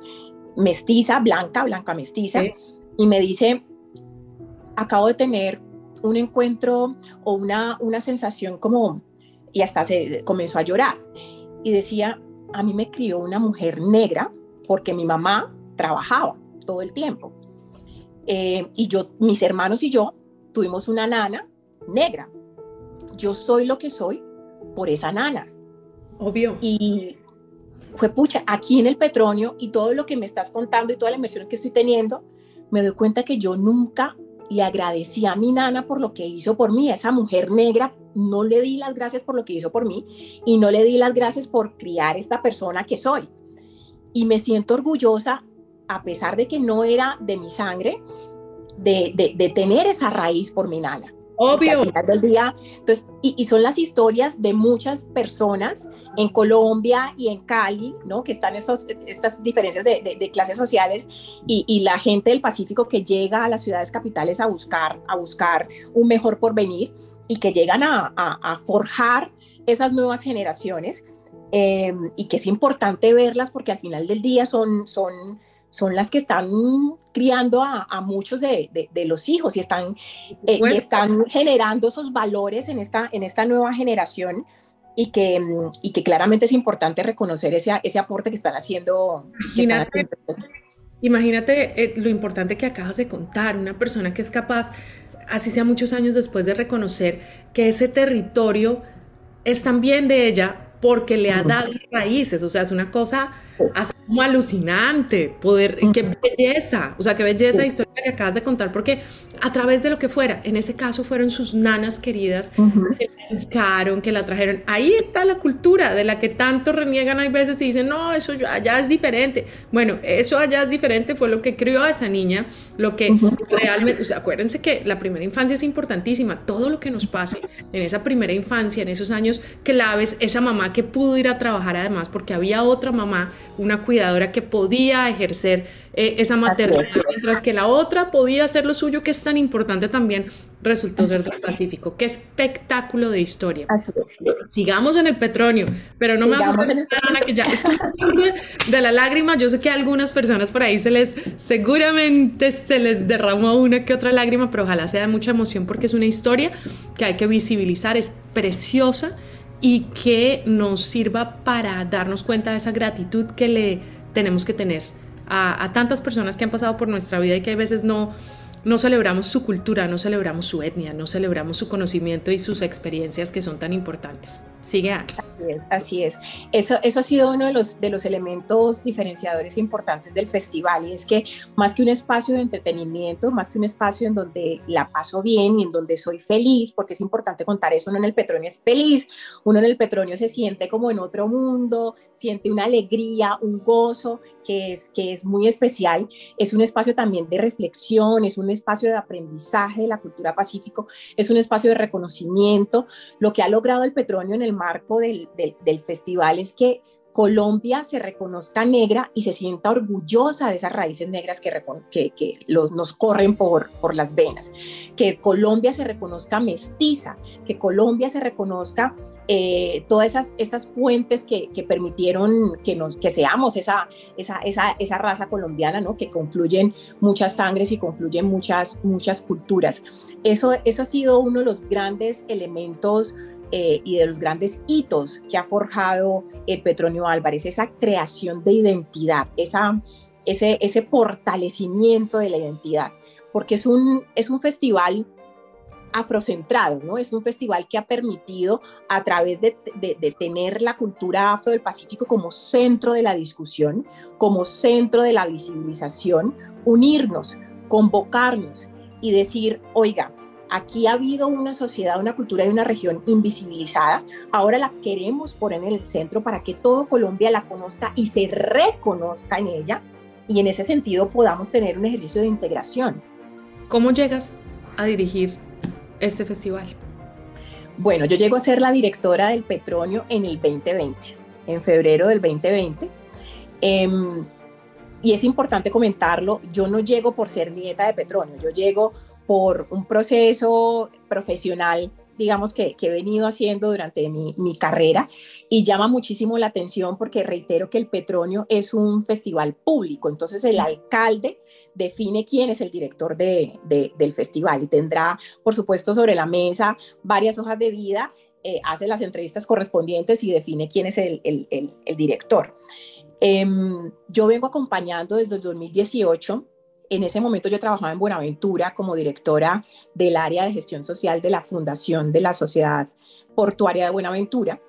mestiza, blanca, blanca mestiza, y me dice, acabo de tener un encuentro o una, una sensación como, y hasta se comenzó a llorar, y decía, a mí me crió una mujer negra porque mi mamá trabajaba todo el tiempo. Eh, y yo, mis hermanos y yo tuvimos una nana negra. Yo soy lo que soy por esa nana. Obvio. Y fue pucha, aquí en el petróleo y todo lo que me estás contando y toda la inversión que estoy teniendo, me doy cuenta que yo nunca le agradecí a mi nana por lo que hizo por mí, a esa mujer negra, no le di las gracias por lo que hizo por mí y no le di las gracias por criar esta persona que soy. Y me siento orgullosa a pesar de que no era de mi sangre, de, de, tener esa raíz por mi nana. Obvio. del día, entonces, y, son las historias de muchas personas en Colombia y en Cali, ¿no? Que están estos, estas diferencias de, de, clases sociales y, y, la gente del Pacífico que llega a las ciudades capitales a buscar, a buscar un mejor porvenir y que llegan a, a, a forjar esas nuevas generaciones em, y que es importante verlas porque al final del día son, son son las que están criando a, muchos de, los hijos y están, eh, están generando esos valores en esta, en esta nueva generación y que, y que claramente es importante reconocer ese, ese aporte que están haciendo. Imagínate, eh, lo importante que acabas de contar, una persona que es capaz, así sea muchos años después de reconocer que ese territorio es también de ella porque le ha dado raíces, o sea, es una cosa así como alucinante, poder, qué belleza, o sea, qué belleza historia que acabas de contar, porque a través de lo que fuera, en ese caso fueron sus nanas queridas que la educaron, que la trajeron, ahí está la cultura de la que tanto reniegan hay veces y dicen, no, eso allá es diferente, bueno, eso allá es diferente fue lo que crió a esa niña, lo que realmente, o sea, acuérdense que la primera infancia es importantísima, todo lo que nos pase en esa primera infancia, en esos años claves, esa mamá que pudo ir a trabajar además, porque había otra mamá, una cuidadora que podía ejercer eh, esa maternidad, mientras que la otra podía hacer lo suyo, que es tan importante también, resultó ser del Pacífico. Qué espectáculo de historia. Sigamos en el petróleo, pero no me vas a hacer Ana, que ya estoy de la lágrima. Yo sé que a algunas personas por ahí se les, seguramente se les derramó una que otra lágrima, pero ojalá sea de mucha emoción porque es una historia que hay que visibilizar, es preciosa y que nos sirva para darnos cuenta de esa gratitud que le tenemos que tener a, a, tantas personas que han pasado por nuestra vida y que a veces no, no celebramos su cultura, no celebramos su etnia, no celebramos su conocimiento y sus experiencias que son tan importantes. Sigue Así es, así es. Eso, ha sido uno de los, de los elementos diferenciadores importantes del festival y es que más que un espacio de entretenimiento, más que un espacio en donde la paso bien y en donde soy feliz, porque es importante contar eso, uno en el Petronio es feliz, uno en el Petronio se siente como en otro mundo, siente una alegría, un gozo que es, que es muy especial, es un espacio también de reflexión, es un espacio de aprendizaje de la cultura pacífico, es un espacio de reconocimiento, lo que ha logrado el Petronio en el marco del, festival es que Colombia se reconozca negra y se sienta orgullosa de esas raíces negras que, que, nos corren por, por las venas. Que Colombia se reconozca mestiza, que Colombia se reconozca eh, todas esas, esas fuentes que, permitieron que, nos, que seamos esa, esa, esa, esa, raza colombiana, ¿no? que confluyen muchas sangres y confluyen muchas, muchas culturas. Eso, eso ha sido uno de los grandes elementos eh, y de los grandes hitos que ha forjado el Petronio Álvarez, esa creación de identidad, esa, ese, ese fortalecimiento de la identidad, porque es un, es un festival afrocentrado, ¿no? Es un festival que ha permitido, a través de, de, tener la cultura afro del Pacífico como centro de la discusión, como centro de la visibilización, unirnos, convocarnos y decir, oiga, Aquí ha habido una sociedad, una cultura y una región invisibilizada. Ahora la queremos poner en el centro para que todo Colombia la conozca y se reconozca en ella y en ese sentido podamos tener un ejercicio de integración. ¿Cómo llegas a dirigir este festival? Bueno, yo llego a ser la directora del Petronio en el 2020, en febrero del 2020. Em, y es importante comentarlo, yo no llego por ser nieta de Petronio, yo llego por un proceso profesional digamos que, he venido haciendo durante mi, carrera y llama muchísimo la atención porque reitero que el Petronio es un festival público, entonces el alcalde define quién es el director de, del festival y tendrá, por supuesto, sobre la mesa varias hojas de vida, eh, hace las entrevistas correspondientes y define quién es el, director. Em, yo vengo acompañando desde el 2018 en ese momento yo trabajaba en Buenaventura como directora del área de gestión social de la Fundación de la Sociedad Portuaria de Buenaventura.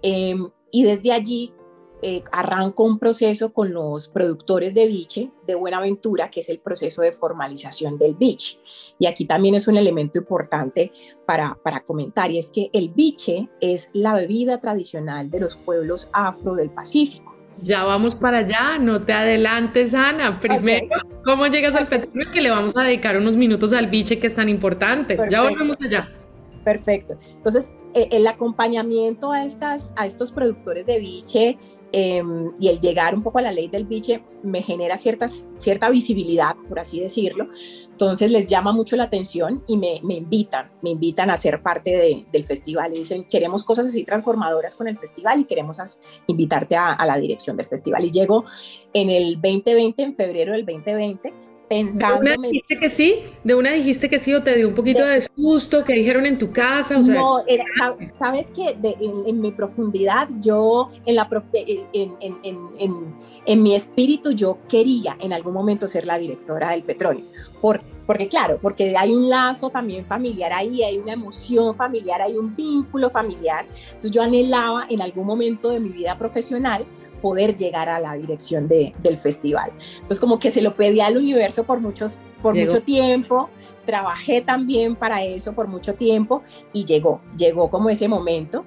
Em, y desde allí eh, arranco un proceso con los productores de biche de Buenaventura, que es el proceso de formalización del biche. Y aquí también es un elemento importante para, para comentar, y es que el biche es la bebida tradicional de los pueblos afro del Pacífico. Ya vamos para allá, no te adelantes, Ana. Primero, ¿cómo llegas al petróleo? Que le vamos a dedicar unos minutos al biche que es tan importante. Ya volvemos allá. Perfecto. Entonces, eh, el acompañamiento a, estas, a estos productores de biche Em, y el llegar un poco a la ley del biche me genera ciertas, cierta visibilidad, por así decirlo. Entonces les llama mucho la atención y me, me invitan, me invitan a ser parte del festival y dicen, queremos cosas así transformadoras con el festival y queremos invitarte a, a la dirección del festival. Y llego en el 2020, en febrero del 2020 pensando. ¿De una dijiste que sí? ¿De una dijiste que sí o te dio un poquito de, susto? que dijeron en tu casa? O sea, no, sabes que en, mi profundidad, yo, en, la, en, en, en, mi espíritu, yo quería en algún momento ser la directora del petróleo. Por, porque claro, porque hay un lazo también familiar ahí, hay una emoción familiar, hay un vínculo familiar. Entonces yo anhelaba en algún momento de mi vida profesional poder llegar a la dirección de, del festival. Entonces como que se lo pedí al universo por, muchos, por mucho tiempo, trabajé también para eso por mucho tiempo y llegó, llegó como ese momento.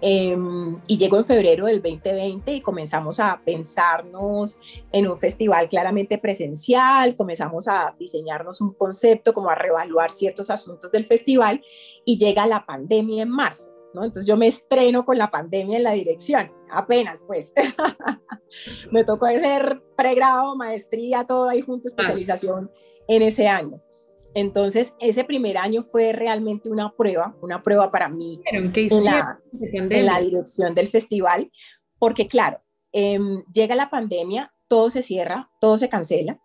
Em, y llegó en febrero del 2020 y comenzamos a pensarnos en un festival claramente presencial, comenzamos a diseñarnos un concepto, como a reevaluar ciertos asuntos del festival y llega la pandemia en marzo. Entonces yo me estreno con la pandemia en la dirección, apenas pues. me tocó hacer pregrado, maestría, todo ahí junto, especialización en ese año. Entonces, ese primer año fue realmente una prueba, una prueba para mí en, la, en, la, dirección del festival, porque claro, em, llega la pandemia, todo se cierra, todo se cancela,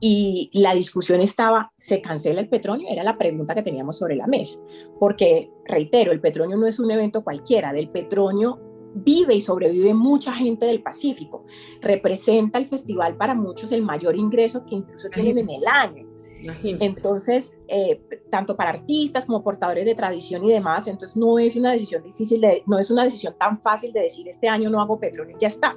y la discusión estaba, ¿se cancela el petróleo? Era la pregunta que teníamos sobre la mesa, porque, reitero, el petróleo no es un evento cualquiera, del petróleo vive y sobrevive mucha gente del Pacífico, representa el festival para muchos el mayor ingreso que incluso tienen en el año. Entonces, eh, tanto para artistas como portadores de tradición y demás, entonces no es una decisión difícil, de, no es una decisión tan fácil de decir este año no hago petróleo y ya está.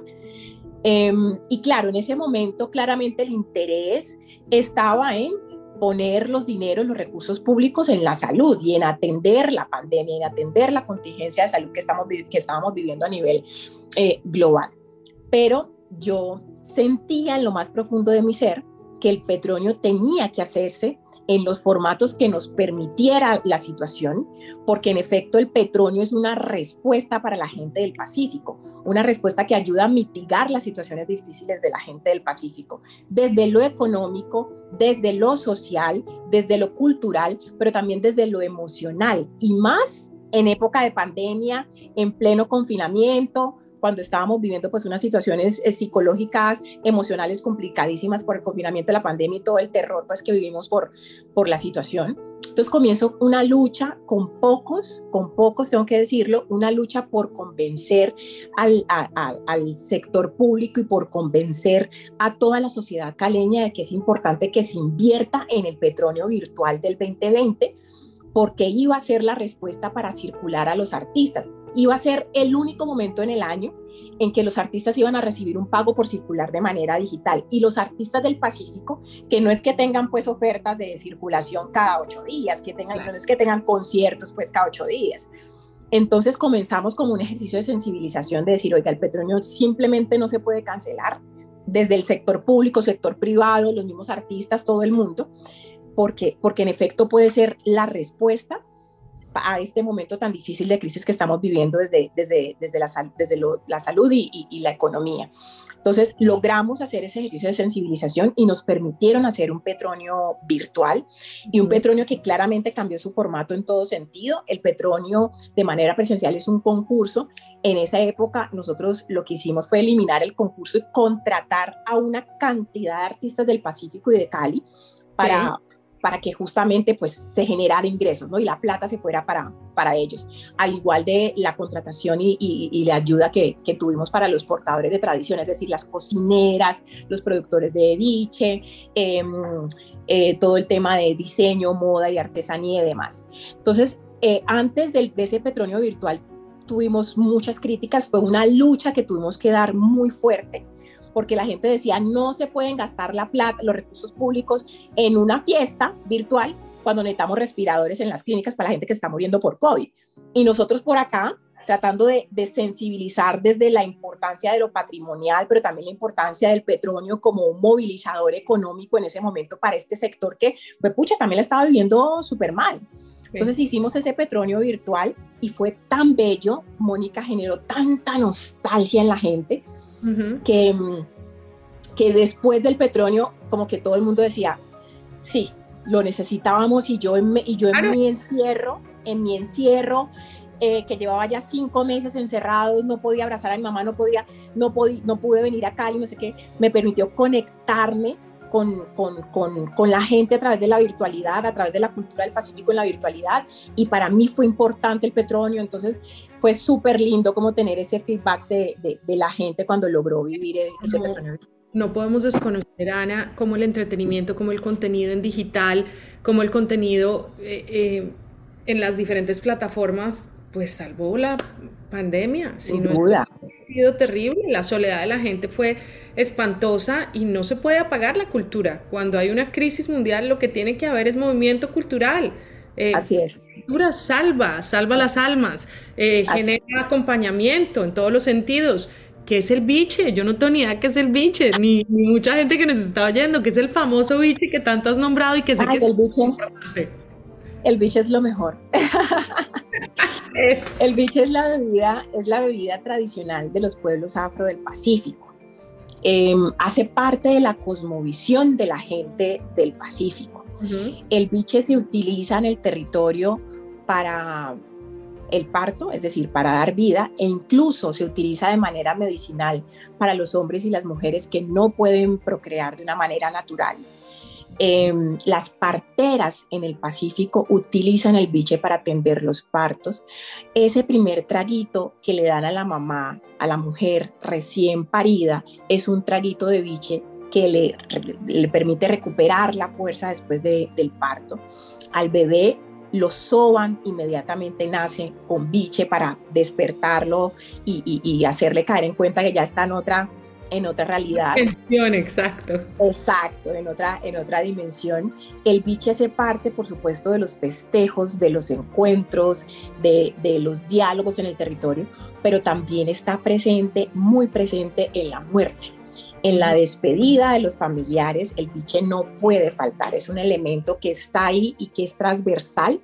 Em, y claro, en ese momento claramente el interés estaba en poner los dineros, los recursos públicos en la salud y en atender la pandemia, en atender la contingencia de salud que, estamos, que estábamos viviendo a nivel eh, global. Pero yo sentía en lo más profundo de mi ser que el petróleo tenía que hacerse en los formatos que nos permitiera la situación, porque en efecto el petróleo es una respuesta para la gente del Pacífico, una respuesta que ayuda a mitigar las situaciones difíciles de la gente del Pacífico, desde lo económico, desde lo social, desde lo cultural, pero también desde lo emocional y más en época de pandemia, en pleno confinamiento, cuando estábamos viviendo pues unas situaciones eh, psicológicas, emocionales complicadísimas por el confinamiento de la pandemia y todo el terror pues que vivimos por, por la situación. Entonces comienzo una lucha con pocos, con pocos tengo que decirlo, una lucha por convencer al, sector público y por convencer a toda la sociedad caleña de que es importante que se invierta en el petróleo virtual del 2020 porque iba a ser la respuesta para circular a los artistas. Iba a ser el único momento en el año en que los artistas iban a recibir un pago por circular de manera digital. Y los artistas del Pacífico, que no es que tengan pues ofertas de circulación cada ocho días, que tengan, no es que tengan conciertos pues cada ocho días. Entonces comenzamos como un ejercicio de sensibilización de decir, oiga, el petróleo simplemente no se puede cancelar desde el sector público, sector privado, los mismos artistas, todo el mundo porque, porque en efecto puede ser la respuesta a este momento tan difícil de crisis que estamos viviendo desde, desde, desde, la, desde la salud y, y, la economía. Entonces, logramos hacer ese ejercicio de sensibilización y nos permitieron hacer un petróleo virtual y un petróleo que claramente cambió su formato en todo sentido. El petróleo de manera presencial es un concurso. En esa época, nosotros lo que hicimos fue eliminar el concurso y contratar a una cantidad de artistas del Pacífico y de Cali para, para que justamente pues se generara ingresos, ¿no? Y la plata se fuera para, para ellos, al igual de la contratación y, la ayuda que, tuvimos para los portadores de tradición, es decir, las cocineras, los productores de biche, em, eh, todo el tema de diseño, moda y artesanía y demás. Entonces, eh, antes de ese petróleo virtual tuvimos muchas críticas, fue una lucha que tuvimos que dar muy fuerte porque la gente decía no se pueden gastar la plata, los recursos públicos en una fiesta virtual cuando necesitamos respiradores en las clínicas para la gente que está muriendo por COVID. Y nosotros por acá tratando de, sensibilizar desde la importancia de lo patrimonial, pero también la importancia del petróleo como un movilizador económico en ese momento para este sector que, pues pucha, también la estaba viviendo súper mal. Entonces hicimos ese petróleo virtual y fue tan bello, Mónica generó tanta nostalgia en la gente que, que después del petróleo como que todo el mundo decía, sí, lo necesitábamos y yo en, y yo en mi encierro, en mi encierro, eh, que llevaba ya cinco meses encerrado, no podía abrazar a mi mamá, no podía, no, podía, no pude venir a Cali, no sé qué, me permitió conectarme con, con, con, con, la gente a través de la virtualidad, a través de la cultura del Pacífico en la virtualidad. Y para mí fue importante el petróleo, entonces fue súper lindo como tener ese feedback de, de, la gente cuando logró vivir ese petróleo. No podemos desconocer, Ana, como el entretenimiento, como el contenido en digital, como el contenido eh, eh, en las diferentes plataformas pues salvó la pandemia. Si no, ha sido terrible. La soledad de la gente fue espantosa y no se puede apagar la cultura. Cuando hay una crisis mundial, lo que tiene que haber es movimiento cultural. Eh, Así es. La cultura salva, salva las almas, eh, genera acompañamiento en todos los sentidos. ¿Qué es el biche? Yo no tengo ni idea qué es el biche, ni, mucha gente que nos está oyendo, que es el famoso biche que tanto has nombrado y que sé que es biche. El biche es lo mejor. El biche es la bebida, es la bebida tradicional de los pueblos afro del Pacífico. Em, hace parte de la cosmovisión de la gente del Pacífico. El biche se utiliza en el territorio para el parto, es decir, para dar vida, e incluso se utiliza de manera medicinal para los hombres y las mujeres que no pueden procrear de una manera natural. Em, las parteras en el Pacífico utilizan el biche para atender los partos. Ese primer traguito que le dan a la mamá, a la mujer recién parida, es un traguito de biche que le, permite recuperar la fuerza después del parto. Al bebé lo soban, inmediatamente nace con biche para despertarlo y, y hacerle caer en cuenta que ya está en otra en otra realidad. exacto. Exacto, en otra, en otra dimensión. El biche hace parte, por supuesto, de los festejos, de los encuentros, de, de los diálogos en el territorio, pero también está presente, muy presente en la muerte. En la despedida de los familiares, el biche no puede faltar, es un elemento que está ahí y que es transversal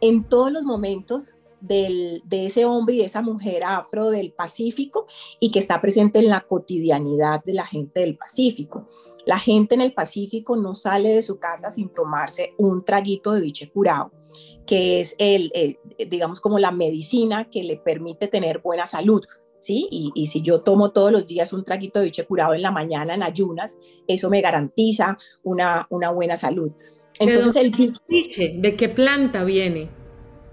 en todos los momentos de ese hombre y de esa mujer afro del Pacífico y que está presente en la cotidianidad de la gente del Pacífico. La gente en el Pacífico no sale de su casa sin tomarse un traguito de biche curado, que es el, digamos como la medicina que le permite tener buena salud. ¿Sí? Y, si yo tomo todos los días un traguito de biche curado en la mañana en ayunas, eso me garantiza una, una buena salud. Entonces, el biche, ¿de qué planta viene?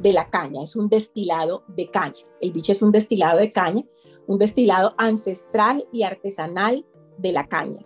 De la caña, es un destilado de caña. El biche es un destilado de caña, un destilado ancestral y artesanal de la caña.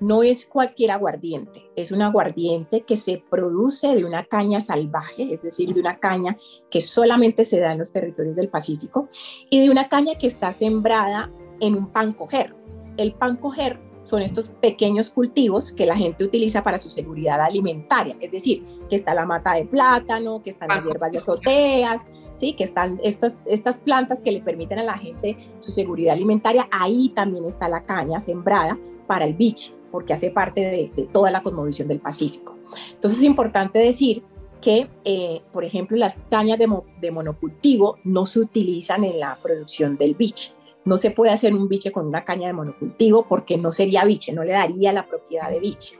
No es cualquier aguardiente, es un aguardiente que se produce de una caña salvaje, es decir, de una caña que solamente se da en los territorios del Pacífico y de una caña que está sembrada en un pancoger. El pancoger son estos pequeños cultivos que la gente utiliza para su seguridad alimentaria, es decir, que está la mata de plátano, que están las hierbas de azoteas, ¿sí? que están estas, estas plantas que le permiten a la gente su seguridad alimentaria, ahí también está la caña sembrada para el biche, porque hace parte de, toda la cosmovisión del Pacífico. Entonces es importante decir que, eh, por ejemplo, las cañas de, de monocultivo no se utilizan en la producción del biche no se puede hacer un biche con una caña de monocultivo porque no sería biche, no le daría la propiedad de biche.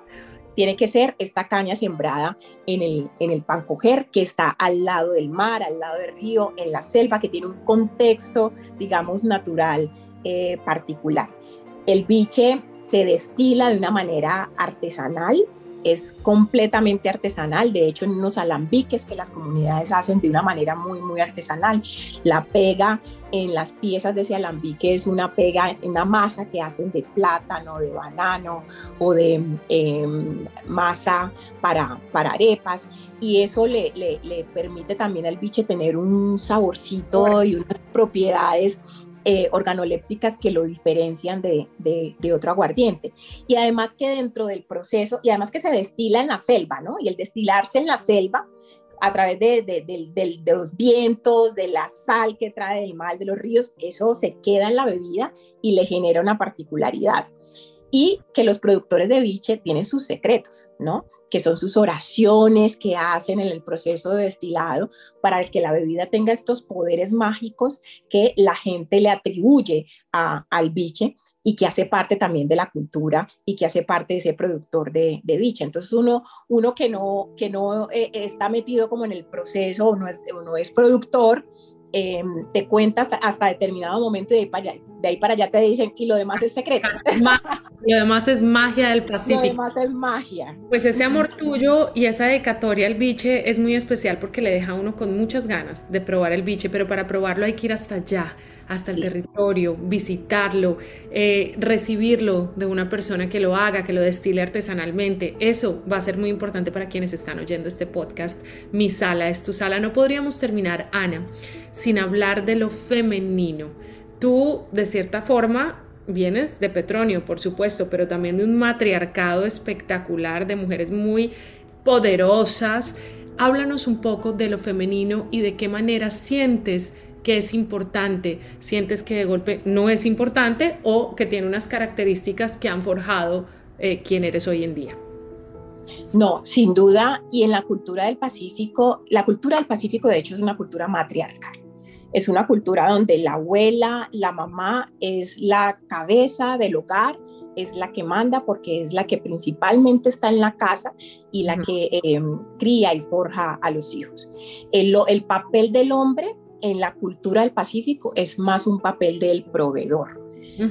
Tiene que ser esta caña sembrada en el, en el pancoger que está al lado del mar, al lado del río, en la selva, que tiene un contexto, digamos, natural eh, particular. El biche se destila de una manera artesanal, es completamente artesanal, de hecho en unos alambiques que las comunidades hacen de una manera muy, muy artesanal. La pega en las piezas de ese alambique es una pega, una masa que hacen de plátano, de banano o de em, masa para, para arepas. Y eso le, le, le permite también al biche tener un saborcito y unas propiedades eh, organolépticas que lo diferencian de, de, otro aguardiente. Y además que dentro del proceso, y además que se destila en la selva, ¿no? Y el destilarse en la selva a través de, de, los vientos, de la sal que trae el mal de los ríos, eso se queda en la bebida y le genera una particularidad. Y que los productores de biche tienen sus secretos, ¿no? Que son sus oraciones que hacen en el proceso de destilado para que la bebida tenga estos poderes mágicos que la gente le atribuye a, al biche y que hace parte también de la cultura y que hace parte de ese productor de, de biche. Entonces uno, uno que no, que no eh, está metido como en el proceso o no es, no es productor, em, te cuentas hasta determinado momento y de ahí, para allá, de ahí para allá te dicen y lo demás es secreto. Y lo demás es magia del Pacífico. Lo demás es magia. Pues ese amor tuyo y esa dedicatoria al biche es muy especial porque le deja a uno con muchas ganas de probar el biche, pero para probarlo hay que ir hasta allá hasta el territorio, visitarlo, eh, recibirlo de una persona que lo haga, que lo destile artesanalmente. Eso va a ser muy importante para quienes están oyendo este podcast. Mi sala es tu sala. No podríamos terminar, Ana, sin hablar de lo femenino. Tú, de cierta forma, vienes de Petronio, por supuesto, pero también de un matriarcado espectacular de mujeres muy poderosas. Háblanos un poco de lo femenino y de qué manera sientes que es importante, sientes que de golpe no es importante o que tiene unas características que han forjado eh, quién eres hoy en día. No, sin duda, y en la cultura del Pacífico, la cultura del Pacífico de hecho es una cultura matriarcal. Es una cultura donde la abuela, la mamá es la cabeza del hogar, es la que manda porque es la que principalmente está en la casa y la que em, cría y forja a los hijos. El, el papel del hombre en la cultura del Pacífico es más un papel del proveedor,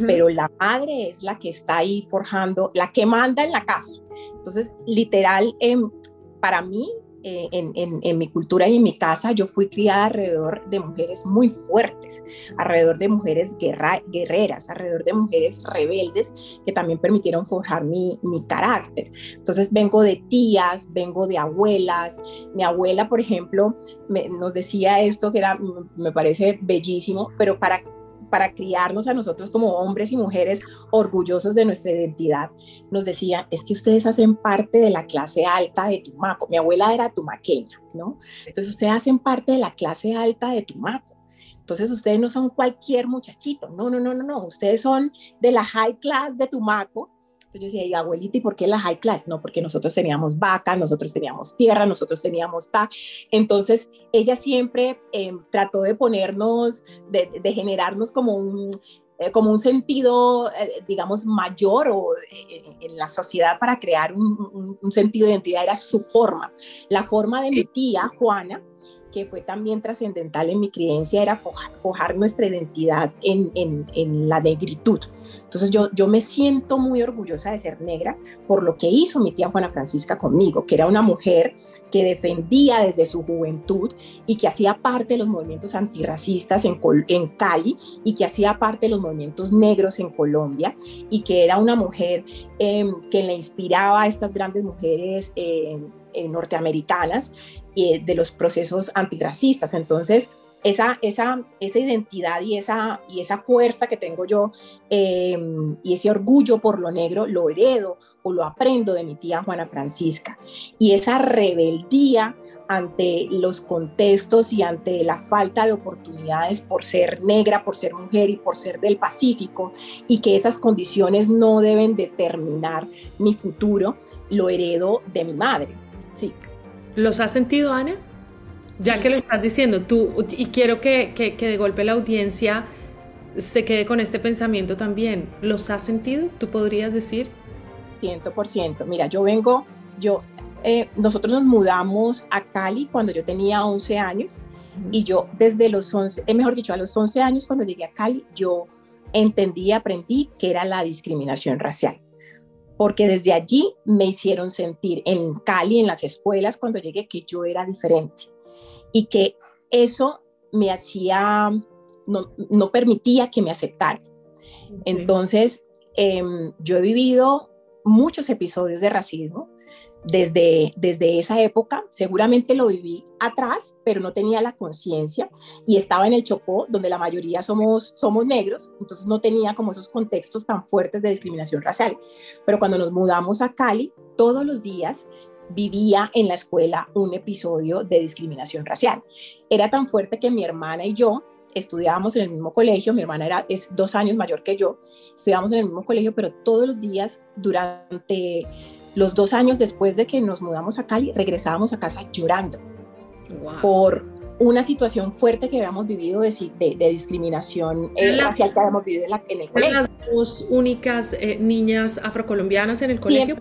pero la madre es la que está ahí forjando, la que manda en la casa. Entonces, literal, em, para mí, eh, en, mi cultura y en mi casa, yo fui criada alrededor de mujeres muy fuertes, alrededor de mujeres guerreras, alrededor de mujeres rebeldes que también permitieron forjar mi, carácter. Entonces vengo de tías, vengo de abuelas. Mi abuela, por ejemplo, nos decía esto que era, me parece bellísimo, pero para para criarnos a nosotros como hombres y mujeres orgullosos de nuestra identidad, nos decía, es que ustedes hacen parte de la clase alta de Tumaco. Mi abuela era tumaqueña, ¿no? Entonces ustedes hacen parte de la clase alta de Tumaco. Entonces ustedes no son cualquier muchachito, no, no, no, no, no, ustedes son de la high class de Tumaco entonces yo decía, abuelita, ¿y por qué la high class? No, porque nosotros teníamos vacas, nosotros teníamos tierra, nosotros teníamos ta. Entonces ella siempre em, trató de ponernos, de, generarnos como un, eh, como un sentido, eh, digamos, mayor o, eh, en la sociedad para crear un, un, sentido de identidad, era su forma. La forma de mi tía Juana, que fue también trascendental en mi creencia, era forjar, nuestra identidad en, la negritud. Entonces yo, yo me siento muy orgullosa de ser negra por lo que hizo mi tía Juana Francisca conmigo, que era una mujer que defendía desde su juventud y que hacía parte de los movimientos antirracistas en, en Cali y que hacía parte de los movimientos negros en Colombia y que era una mujer eh, que le inspiraba a estas grandes mujeres. Eh, norteamericanas y de los procesos antirracistas. Entonces, esa, esa, esa identidad y esa, y esa fuerza que tengo yo eh, y ese orgullo por lo negro lo heredo o lo aprendo de mi tía Juana Francisca. Y esa rebeldía ante los contextos y ante la falta de oportunidades por ser negra, por ser mujer y por ser del Pacífico, y que esas condiciones no deben determinar mi futuro, lo heredo de mi madre. Sí. ¿Los has sentido, Ana? Ya que lo estás diciendo, tú, y quiero que, que, de golpe la audiencia se quede con este pensamiento también. ¿Los has sentido? ¿Tú podrías decir? 100%. Mira, yo vengo, yo, eh, nosotros nos mudamos a Cali cuando yo tenía 11 años y yo desde los 11, eh, mejor dicho, a los 11 años cuando llegué a Cali, yo entendí y aprendí que era la discriminación racial porque desde allí me hicieron sentir en Cali, en las escuelas, cuando llegué, que yo era diferente y que eso me hacía, no, permitía que me aceptaran. Entonces, em, yo he vivido muchos episodios de racismo desde, desde esa época. Seguramente lo viví atrás, pero no tenía la conciencia y estaba en el Chocó, donde la mayoría somos, somos negros, entonces no tenía como esos contextos tan fuertes de discriminación racial. Pero cuando nos mudamos a Cali, todos los días vivía en la escuela un episodio de discriminación racial. Era tan fuerte que mi hermana y yo estudiábamos en el mismo colegio, mi hermana era, es dos años mayor que yo, estudiábamos en el mismo colegio, pero todos los días durante los dos años después de que nos mudamos a Cali, regresábamos a casa llorando por una situación fuerte que habíamos vivido de, de, discriminación eh, racial que habíamos vivido en, la, en el colegio. las dos únicas eh, niñas afrocolombianas en el colegio?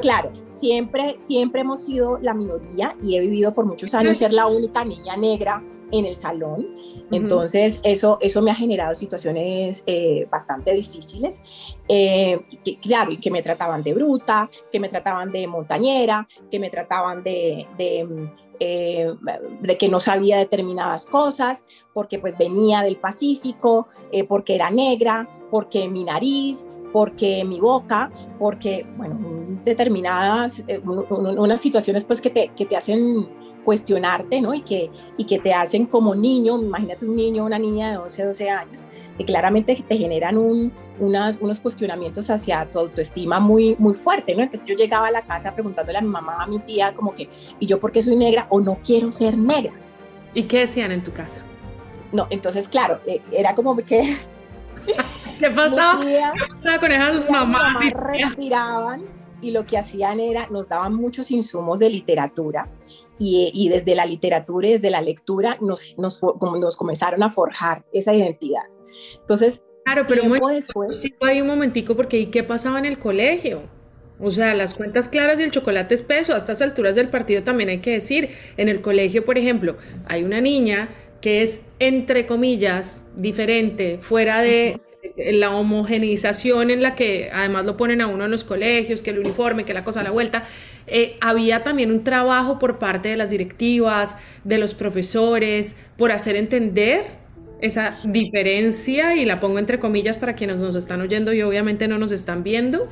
claro, siempre, siempre hemos sido la minoría y he vivido por muchos años ser la única niña negra en el salón. Entonces, eso, eso me ha generado situaciones eh, bastante difíciles. Eh, claro, y que me trataban de bruta, que me trataban de montañera, que me trataban de, de, eh, de que no sabía determinadas cosas, porque pues venía del Pacífico, porque era negra, porque mi nariz, porque mi boca, porque, bueno, determinadas, unas situaciones pues que te, que te hacen cuestionarte, ¿no? Y que, y que te hacen como niño, imagínate un niño una niña de 11, 12 años, que claramente te generan un, unas, unos cuestionamientos hacia tu autoestima muy, muy fuerte, ¿no? Entonces yo llegaba a la casa preguntándole a mi mamá, a mi tía, como que, ¿y yo por qué soy negra o no quiero ser negra? ¿Y qué decían en tu casa? No, entonces, claro, eh, era como que... ¿Qué pasaba? ¿Qué pasaba con esas mamás? respiraban y lo que hacían era, nos daban muchos insumos de literatura y, desde la literatura y desde la lectura nos, nos, nos comenzaron a forjar esa identidad. Entonces, claro, pero muy, después... Sí, hay un momentico porque ¿y qué pasaba en el colegio? O sea, las cuentas claras y el chocolate espeso, a estas alturas del partido también hay que decir, en el colegio, por ejemplo, hay una niña que es, entre comillas, diferente, fuera de la homogeneización en la que además lo ponen a uno en los colegios, que el uniforme, que la cosa a la vuelta, eh, había también un trabajo por parte de las directivas, de los profesores, por hacer entender esa diferencia, y la pongo entre comillas para quienes nos están oyendo y obviamente no nos están viendo.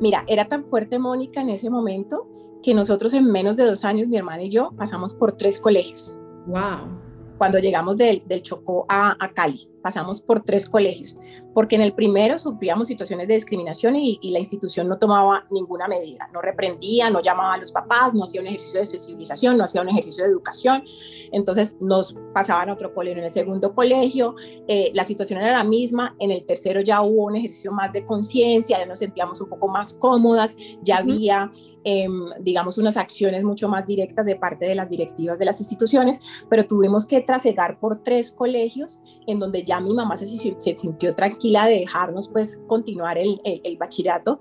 Mira, era tan fuerte Mónica en ese momento que nosotros en menos de dos años, mi hermana y yo, pasamos por tres colegios. ¡Wow! Cuando llegamos del, del Chocó a, a Cali pasamos por tres colegios, porque en el primero sufríamos situaciones de discriminación y, la institución no tomaba ninguna medida, no reprendía, no llamaba a los papás, no hacía un ejercicio de sensibilización, no hacía un ejercicio de educación, entonces nos pasaban a otro colegio. En el segundo colegio eh, la situación era la misma, en el tercero ya hubo un ejercicio más de conciencia, ya nos sentíamos un poco más cómodas, ya había... Em, digamos, unas acciones mucho más directas de parte de las directivas de las instituciones, pero tuvimos que trasegar por tres colegios en donde ya mi mamá se, sintió tranquila de dejarnos pues continuar el, bachillerato,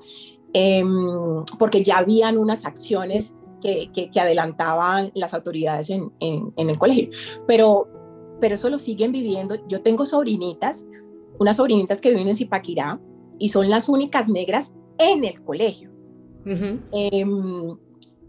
em, porque ya habían unas acciones que, adelantaban las autoridades en el colegio. Pero, pero eso lo siguen viviendo. Yo tengo sobrinitas, unas sobrinitas que viven en Zipaquirá y son las únicas negras en el colegio. Em,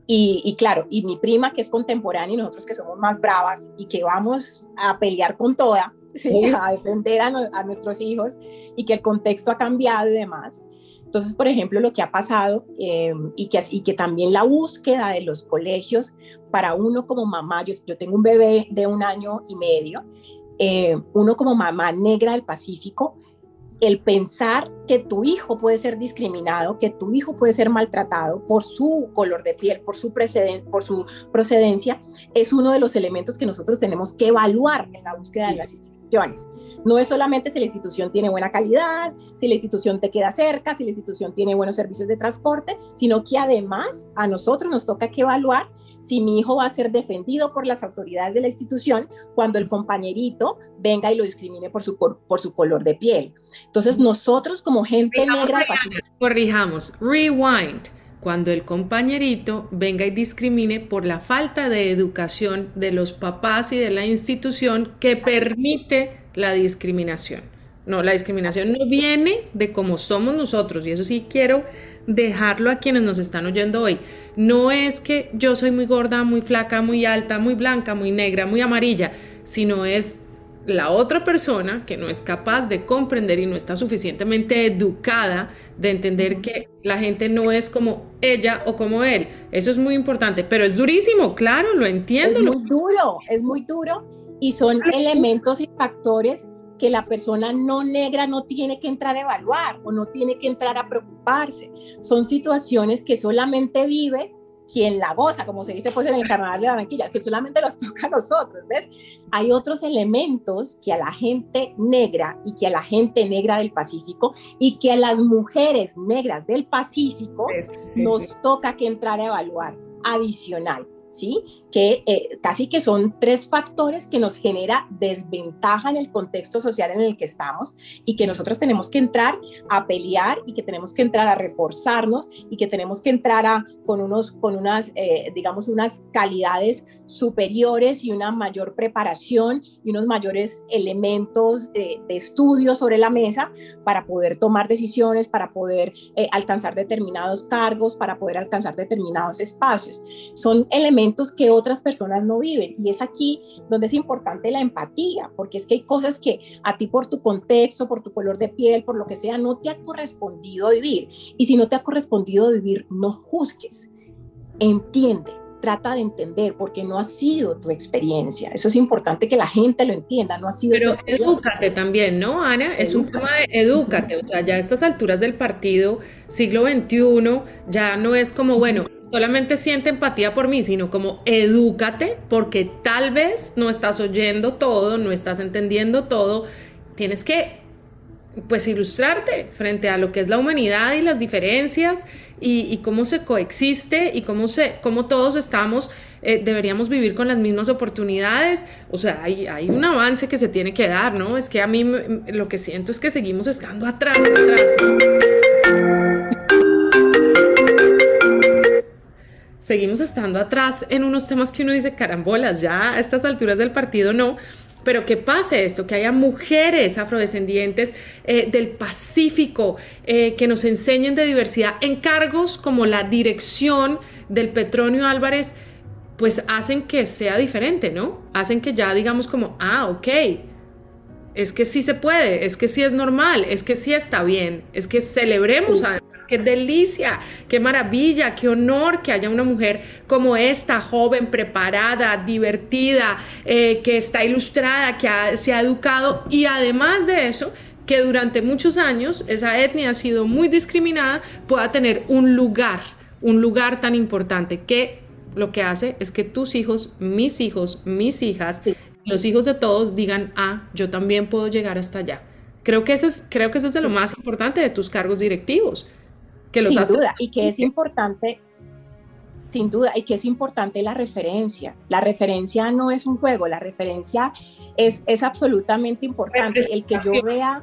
y, claro, y mi prima que es contemporánea y nosotros que somos más bravas y que vamos a pelear con toda, a defender a, nuestros hijos y que el contexto ha cambiado y demás. Entonces, por ejemplo, lo que ha pasado em, y, que, y que también la búsqueda de los colegios para uno como mamá, yo, yo tengo un bebé de un año y medio, eh, uno como mamá negra del Pacífico, el pensar que tu hijo puede ser discriminado, que tu hijo puede ser maltratado por su color de piel, por su, por su procedencia, es uno de los elementos que nosotros tenemos que evaluar en la búsqueda de las instituciones. No es solamente si la institución tiene buena calidad, si la institución te queda cerca, si la institución tiene buenos servicios de transporte, sino que además a nosotros nos toca que evaluar si mi hijo va a ser defendido por las autoridades de la institución cuando el compañerito venga y lo discrimine por su, por su color de piel. Entonces nosotros como gente negra... Corrijamos, rewind. Cuando el compañerito venga y discrimine por la falta de educación de los papás y de la institución que permite la discriminación. No, la discriminación no viene de cómo somos nosotros, y eso sí quiero dejarlo a quienes nos están oyendo hoy. No es que yo soy muy gorda, muy flaca, muy alta, muy blanca, muy negra, muy amarilla, sino es la otra persona que no es capaz de comprender y no está suficientemente educada de entender que la gente no es como ella o como él. Eso es muy importante, pero es durísimo, claro, lo entiendo. Es muy duro, es muy duro y son elementos y factores que la persona no negra no tiene que entrar a evaluar o no tiene que entrar a preocuparse. Son situaciones que solamente vive quien la goza, como se dice pues en el carnaval de Barranquilla, que solamente los toca a nosotros, ¿ves? Hay otros elementos que a la gente negra y que a la gente negra del Pacífico y que a las mujeres negras del Pacífico nos toca que entrar a evaluar adicional. ¿sí? Que eh, casi que son tres factores que nos genera desventaja en el contexto social en el que estamos y que nosotros tenemos que entrar a pelear y que tenemos que entrar a reforzarnos y que tenemos que entrar a, con, unos, con unas, eh, digamos, unas calidades superiores y una mayor preparación y unos mayores elementos de, estudio sobre la mesa para poder tomar decisiones, para poder eh, alcanzar determinados cargos, para poder alcanzar determinados espacios. Son elementos que otras personas no viven y es aquí donde es importante la empatía, porque es que hay cosas que a ti por tu contexto, por tu color de piel, por lo que sea, no te ha correspondido vivir. Y si no te ha correspondido vivir, no juzgues, entiende trata de entender porque no ha sido tu experiencia. Eso es importante que la gente lo entienda, no ha sido Pero edúcate también, ¿no, Ana? Es un tema de edúcate, o sea, ya a estas alturas del partido, siglo XXI, ya no es como, bueno, solamente siente empatía por mí, sino como edúcate porque tal vez no estás oyendo todo, no estás entendiendo todo, tienes que pues ilustrarte frente a lo que es la humanidad y las diferencias y, cómo se coexiste y cómo, se, cómo todos estamos, eh, deberíamos vivir con las mismas oportunidades. O sea, hay, hay, un avance que se tiene que dar, ¿no? Es que a mí lo que siento es que seguimos estando atrás, atrás. Seguimos estando atrás en unos temas que uno dice, carambolas, ya a estas alturas del partido no, pero que pase esto, que haya mujeres afrodescendientes eh, del Pacífico eh, que nos enseñen de diversidad en cargos como la dirección del Petronio Álvarez, pues hacen que sea diferente, ¿no? Hacen que ya digamos como, ah, ok, es que sí se puede, es que sí es normal, es que sí está bien, es que celebremos además, qué delicia, qué maravilla, qué honor que haya una mujer como esta, joven, preparada, divertida, eh, que está ilustrada, que se ha educado y además de eso, que durante muchos años esa etnia ha sido muy discriminada, pueda tener un lugar, un lugar tan importante que lo que hace es que tus hijos, mis hijos, mis hijas, los hijos de todos digan, ah, yo también puedo llegar hasta allá. Creo que eso es, creo que eso es de lo más importante de tus cargos directivos. Que los sin duda, y que es importante, sin duda, y que es importante la referencia. La referencia no es un juego, la referencia es, es absolutamente importante. El que yo vea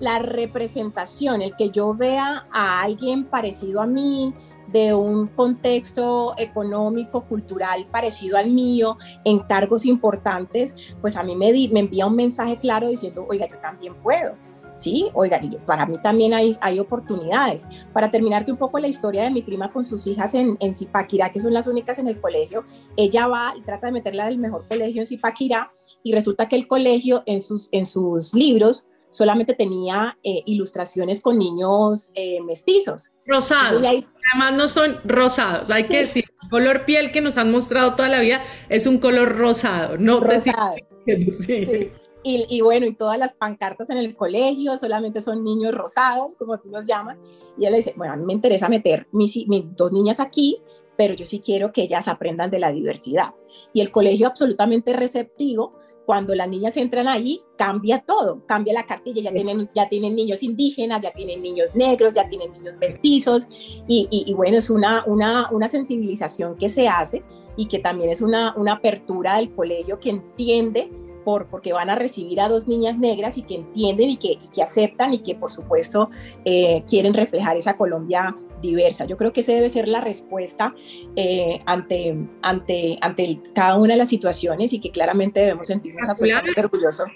la representación, el que yo vea a alguien parecido a mí, de un contexto económico, cultural parecido al mío, en cargos importantes, pues a mí me, me envía un mensaje claro diciendo, oiga, yo también puedo. Sí, oiga, para mí también hay, hay oportunidades. Para terminarte un poco la historia de mi prima con sus hijas en, en Zipaquirá, que son las únicas en el colegio, ella va y trata de meterla del mejor colegio en Zipaquirá y resulta que el colegio en sus, en sus libros solamente tenía eh, ilustraciones con niños eh, mestizos. Rosados. Además no son rosados, hay que decir, el color piel que nos han mostrado toda la vida es un color rosado, no rosado. Sí. Y, y, bueno, y todas las pancartas en el colegio solamente son niños rosados, como tú los llamas. Y ella dice, bueno, a mí me interesa meter mis, mis dos niñas aquí, pero yo sí quiero que ellas aprendan de la diversidad. Y el colegio absolutamente receptivo, cuando las niñas entran ahí, cambia todo, cambia la cartilla, ya tienen, ya tienen niños indígenas, ya tienen niños negros, ya tienen niños mestizos, y, y, bueno, es una, una, una, sensibilización que se hace y que también es una, una apertura del colegio que entiende por, porque van a recibir a dos niñas negras y que entienden y que, y que aceptan y que por supuesto eh, quieren reflejar esa Colombia diversa. Yo creo que esa debe ser la respuesta eh, ante, ante, ante cada una de las situaciones y que claramente debemos sentirnos absolutamente orgullosos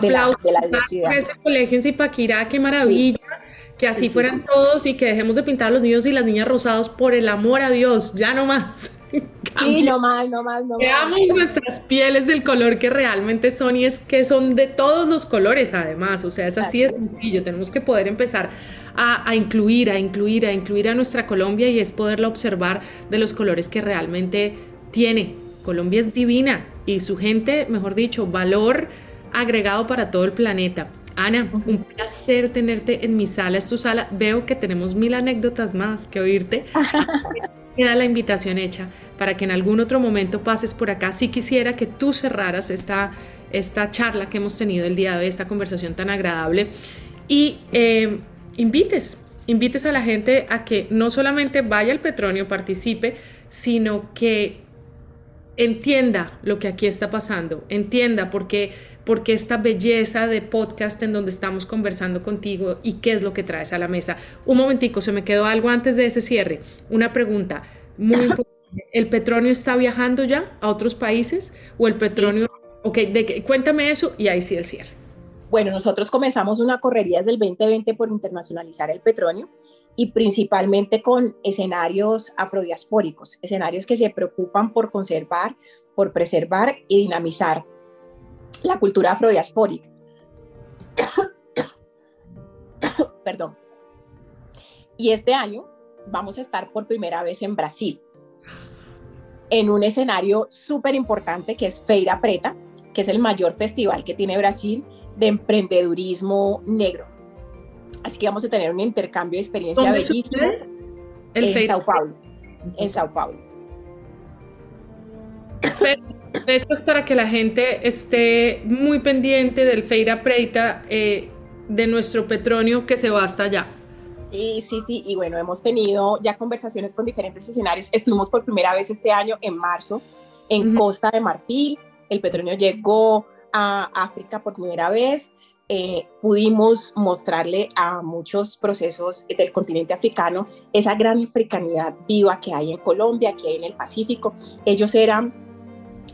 de la, de la, diversidad. Ese colegio en Zipaquirá, qué maravilla. Que así fueran todos y que dejemos de pintar a los niños y las niñas rosados por el amor a Dios, ya no más. Sí, no más, no más, no. Veamos nuestras pieles del color que realmente son y es que son de todos los colores además, o sea, es así de sencillo, tenemos que poder empezar a, incluir, a incluir, a incluir a nuestra Colombia y es poderla observar de los colores que realmente tiene. Colombia es divina y su gente, mejor dicho, valor agregado para todo el planeta. Ana, un placer tenerte en mi sala, es tu sala. Veo que tenemos mil anécdotas más que oírte. queda la invitación hecha para que en algún otro momento pases por acá. Si quisiera que tú cerraras esta, esta charla que hemos tenido el día de hoy, esta conversación tan agradable, y eh, invites, invites a la gente a que no solamente vaya al Petronio, participe, sino que entienda lo que aquí está pasando, entienda por qué, por qué esta belleza de podcast en donde estamos conversando contigo y qué es lo que traes a la mesa. Un momentico, se me quedó algo antes de ese cierre. Una pregunta muy importante. ¿El petróleo está viajando ya a otros países o el petróleo... Ok, de, cuéntame eso y ahí sí el cierre. Bueno, nosotros comenzamos una correría desde el 2020 por internacionalizar el petróleo y principalmente con escenarios afrodiaspóricos, escenarios que se preocupan por conservar, por preservar y dinamizar la cultura afrodiaspórica. Perdón. Y este año vamos a estar por primera vez en Brasil, en un escenario súper importante que es Feira Preta, que es el mayor festival que tiene Brasil de emprendedurismo negro. Así que vamos a tener un intercambio de experiencia bellísimo en Sao Paulo. En Sao Paulo. Fechas para que la gente esté muy pendiente del Feira Preta eh, de nuestro petróleo que se va hasta allá. Sí, sí, sí, y bueno, hemos tenido ya conversaciones con diferentes escenarios. Estuvimos por primera vez este año, en marzo, en Costa de Marfil. El petróleo llegó a África por primera vez. Eh, pudimos mostrarle a muchos procesos del continente africano esa gran africanidad viva que hay en Colombia, que hay en el Pacífico. Ellos eran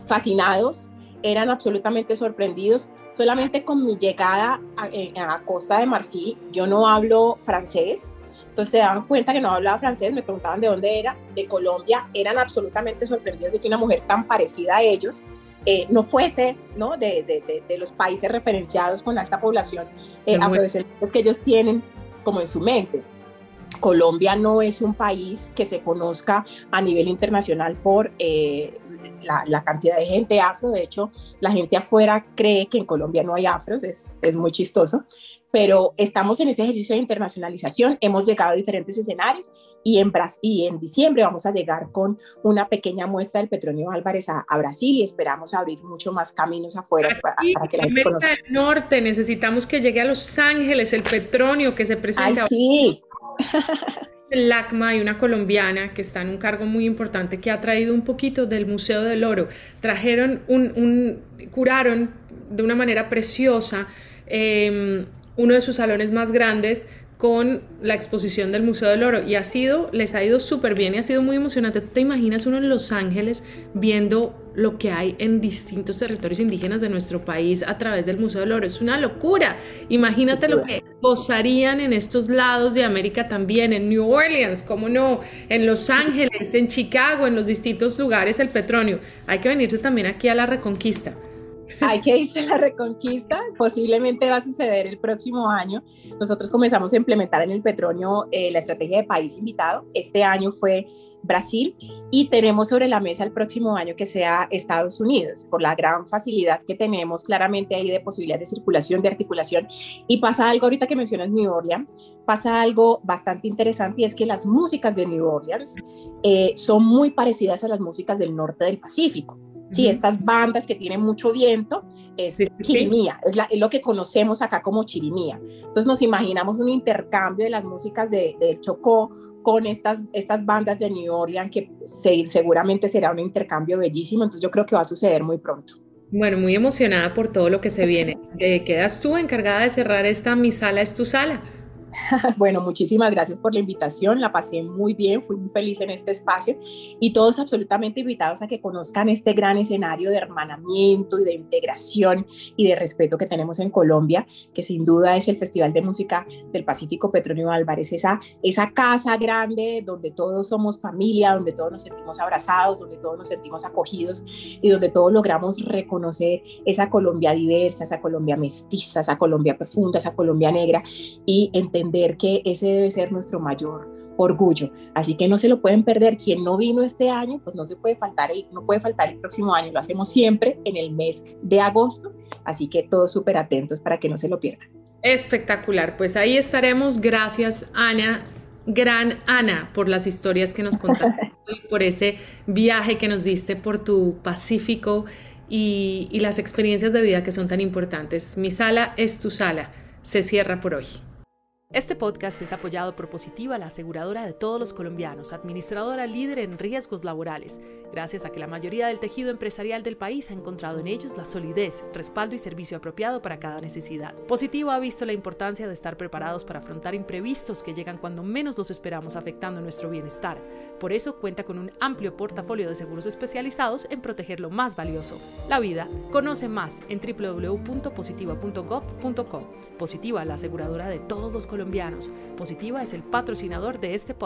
fascinados, eran absolutamente sorprendidos. Solamente con mi llegada a, eh, a Costa de Marfil, yo no hablo francés, entonces se daban cuenta que no hablaba francés, me preguntaban de dónde era, de Colombia, eran absolutamente sorprendidos de que una mujer tan parecida a ellos eh, no fuese ¿no? De, de, de, los países referenciados con alta población eh, afrodescendientes que ellos tienen como en su mente. Colombia no es un país que se conozca a nivel internacional por eh, la, la, cantidad de gente afro. De hecho, la gente afuera cree que en Colombia no hay afros, es, es muy chistoso. Pero estamos en ese ejercicio de internacionalización, hemos llegado a diferentes escenarios y en, y en diciembre vamos a llegar con una pequeña muestra del Petronio Álvarez a, Brasil y esperamos abrir mucho más caminos afuera para, que la gente conozca. del Norte necesitamos que llegue a Los Ángeles el Petronio que se presenta. Ay, sí. El LACMA y una colombiana que está en un cargo muy importante que ha traído un poquito del Museo del Oro. Trajeron un, curaron de una manera preciosa eh, uno de sus salones más grandes con la exposición del Museo del Oro y ha sido, les ha ido súper bien y ha sido muy emocionante. ¿Te imaginas uno en Los Ángeles viendo lo que hay en distintos territorios indígenas de nuestro país a través del Museo del Oro? Es una locura. Imagínate lo que gozarían en estos lados de América también, en New Orleans, cómo no, en Los Ángeles, en Chicago, en los distintos lugares el petróleo. Hay que venirse también aquí a la Reconquista. Hay que irse a la reconquista, posiblemente va a suceder el próximo año. Nosotros comenzamos a implementar en el petróleo eh, la estrategia de país invitado. Este año fue Brasil y tenemos sobre la mesa el próximo año que sea Estados Unidos, por la gran facilidad que tenemos claramente ahí de posibilidad de circulación, de articulación. Y pasa algo ahorita que mencionas New Orleans, pasa algo bastante interesante y es que las músicas de New Orleans eh, son muy parecidas a las músicas del norte del Pacífico. Sí, estas bandas que tienen mucho viento es chirimía, es, es, lo que conocemos acá como chirimía. Entonces nos imaginamos un intercambio de las músicas de, de Chocó con estas, estas bandas de New Orleans que se, seguramente será un intercambio bellísimo, entonces yo creo que va a suceder muy pronto. Bueno, muy emocionada por todo lo que se viene. Eh, quedas tú encargada de cerrar esta Mi Sala es tu Sala. Bueno, muchísimas gracias por la invitación, la pasé muy bien, fui muy feliz en este espacio y todos absolutamente invitados a que conozcan este gran escenario de hermanamiento y de integración y de respeto que tenemos en Colombia, que sin duda es el Festival de Música del Pacífico Petronio Álvarez, esa, esa casa grande donde todos somos familia, donde todos nos sentimos abrazados, donde todos nos sentimos acogidos y donde todos logramos reconocer esa Colombia diversa, esa Colombia mestiza, esa Colombia profunda, esa Colombia negra y entender que ese debe ser nuestro mayor orgullo. Así que no se lo pueden perder. Quien no vino este año, pues no se puede faltar el, no puede faltar el próximo año. Lo hacemos siempre en el mes de agosto. Así que todos súper atentos para que no se lo pierdan. Espectacular. Pues ahí estaremos. Gracias, Ana. gran Ana por las historias que nos contaste, por ese viaje que nos diste por tu Pacífico y, y las experiencias de vida que son tan importantes. Mi sala es tu sala. Se cierra por hoy. Este podcast es apoyado por Positiva, la aseguradora de todos los colombianos, administradora líder en riesgos laborales, gracias a que la mayoría del tejido empresarial del país ha encontrado en ellos la solidez, respaldo y servicio apropiado para cada necesidad. Positiva ha visto la importancia de estar preparados para afrontar imprevistos que llegan cuando menos los esperamos afectando nuestro bienestar. Por eso cuenta con un amplio portafolio de seguros especializados en proteger lo más valioso, la vida. Conoce más en www.positiva.gov.co. Positiva, la aseguradora de todos los Positiva es el patrocinador de este podcast.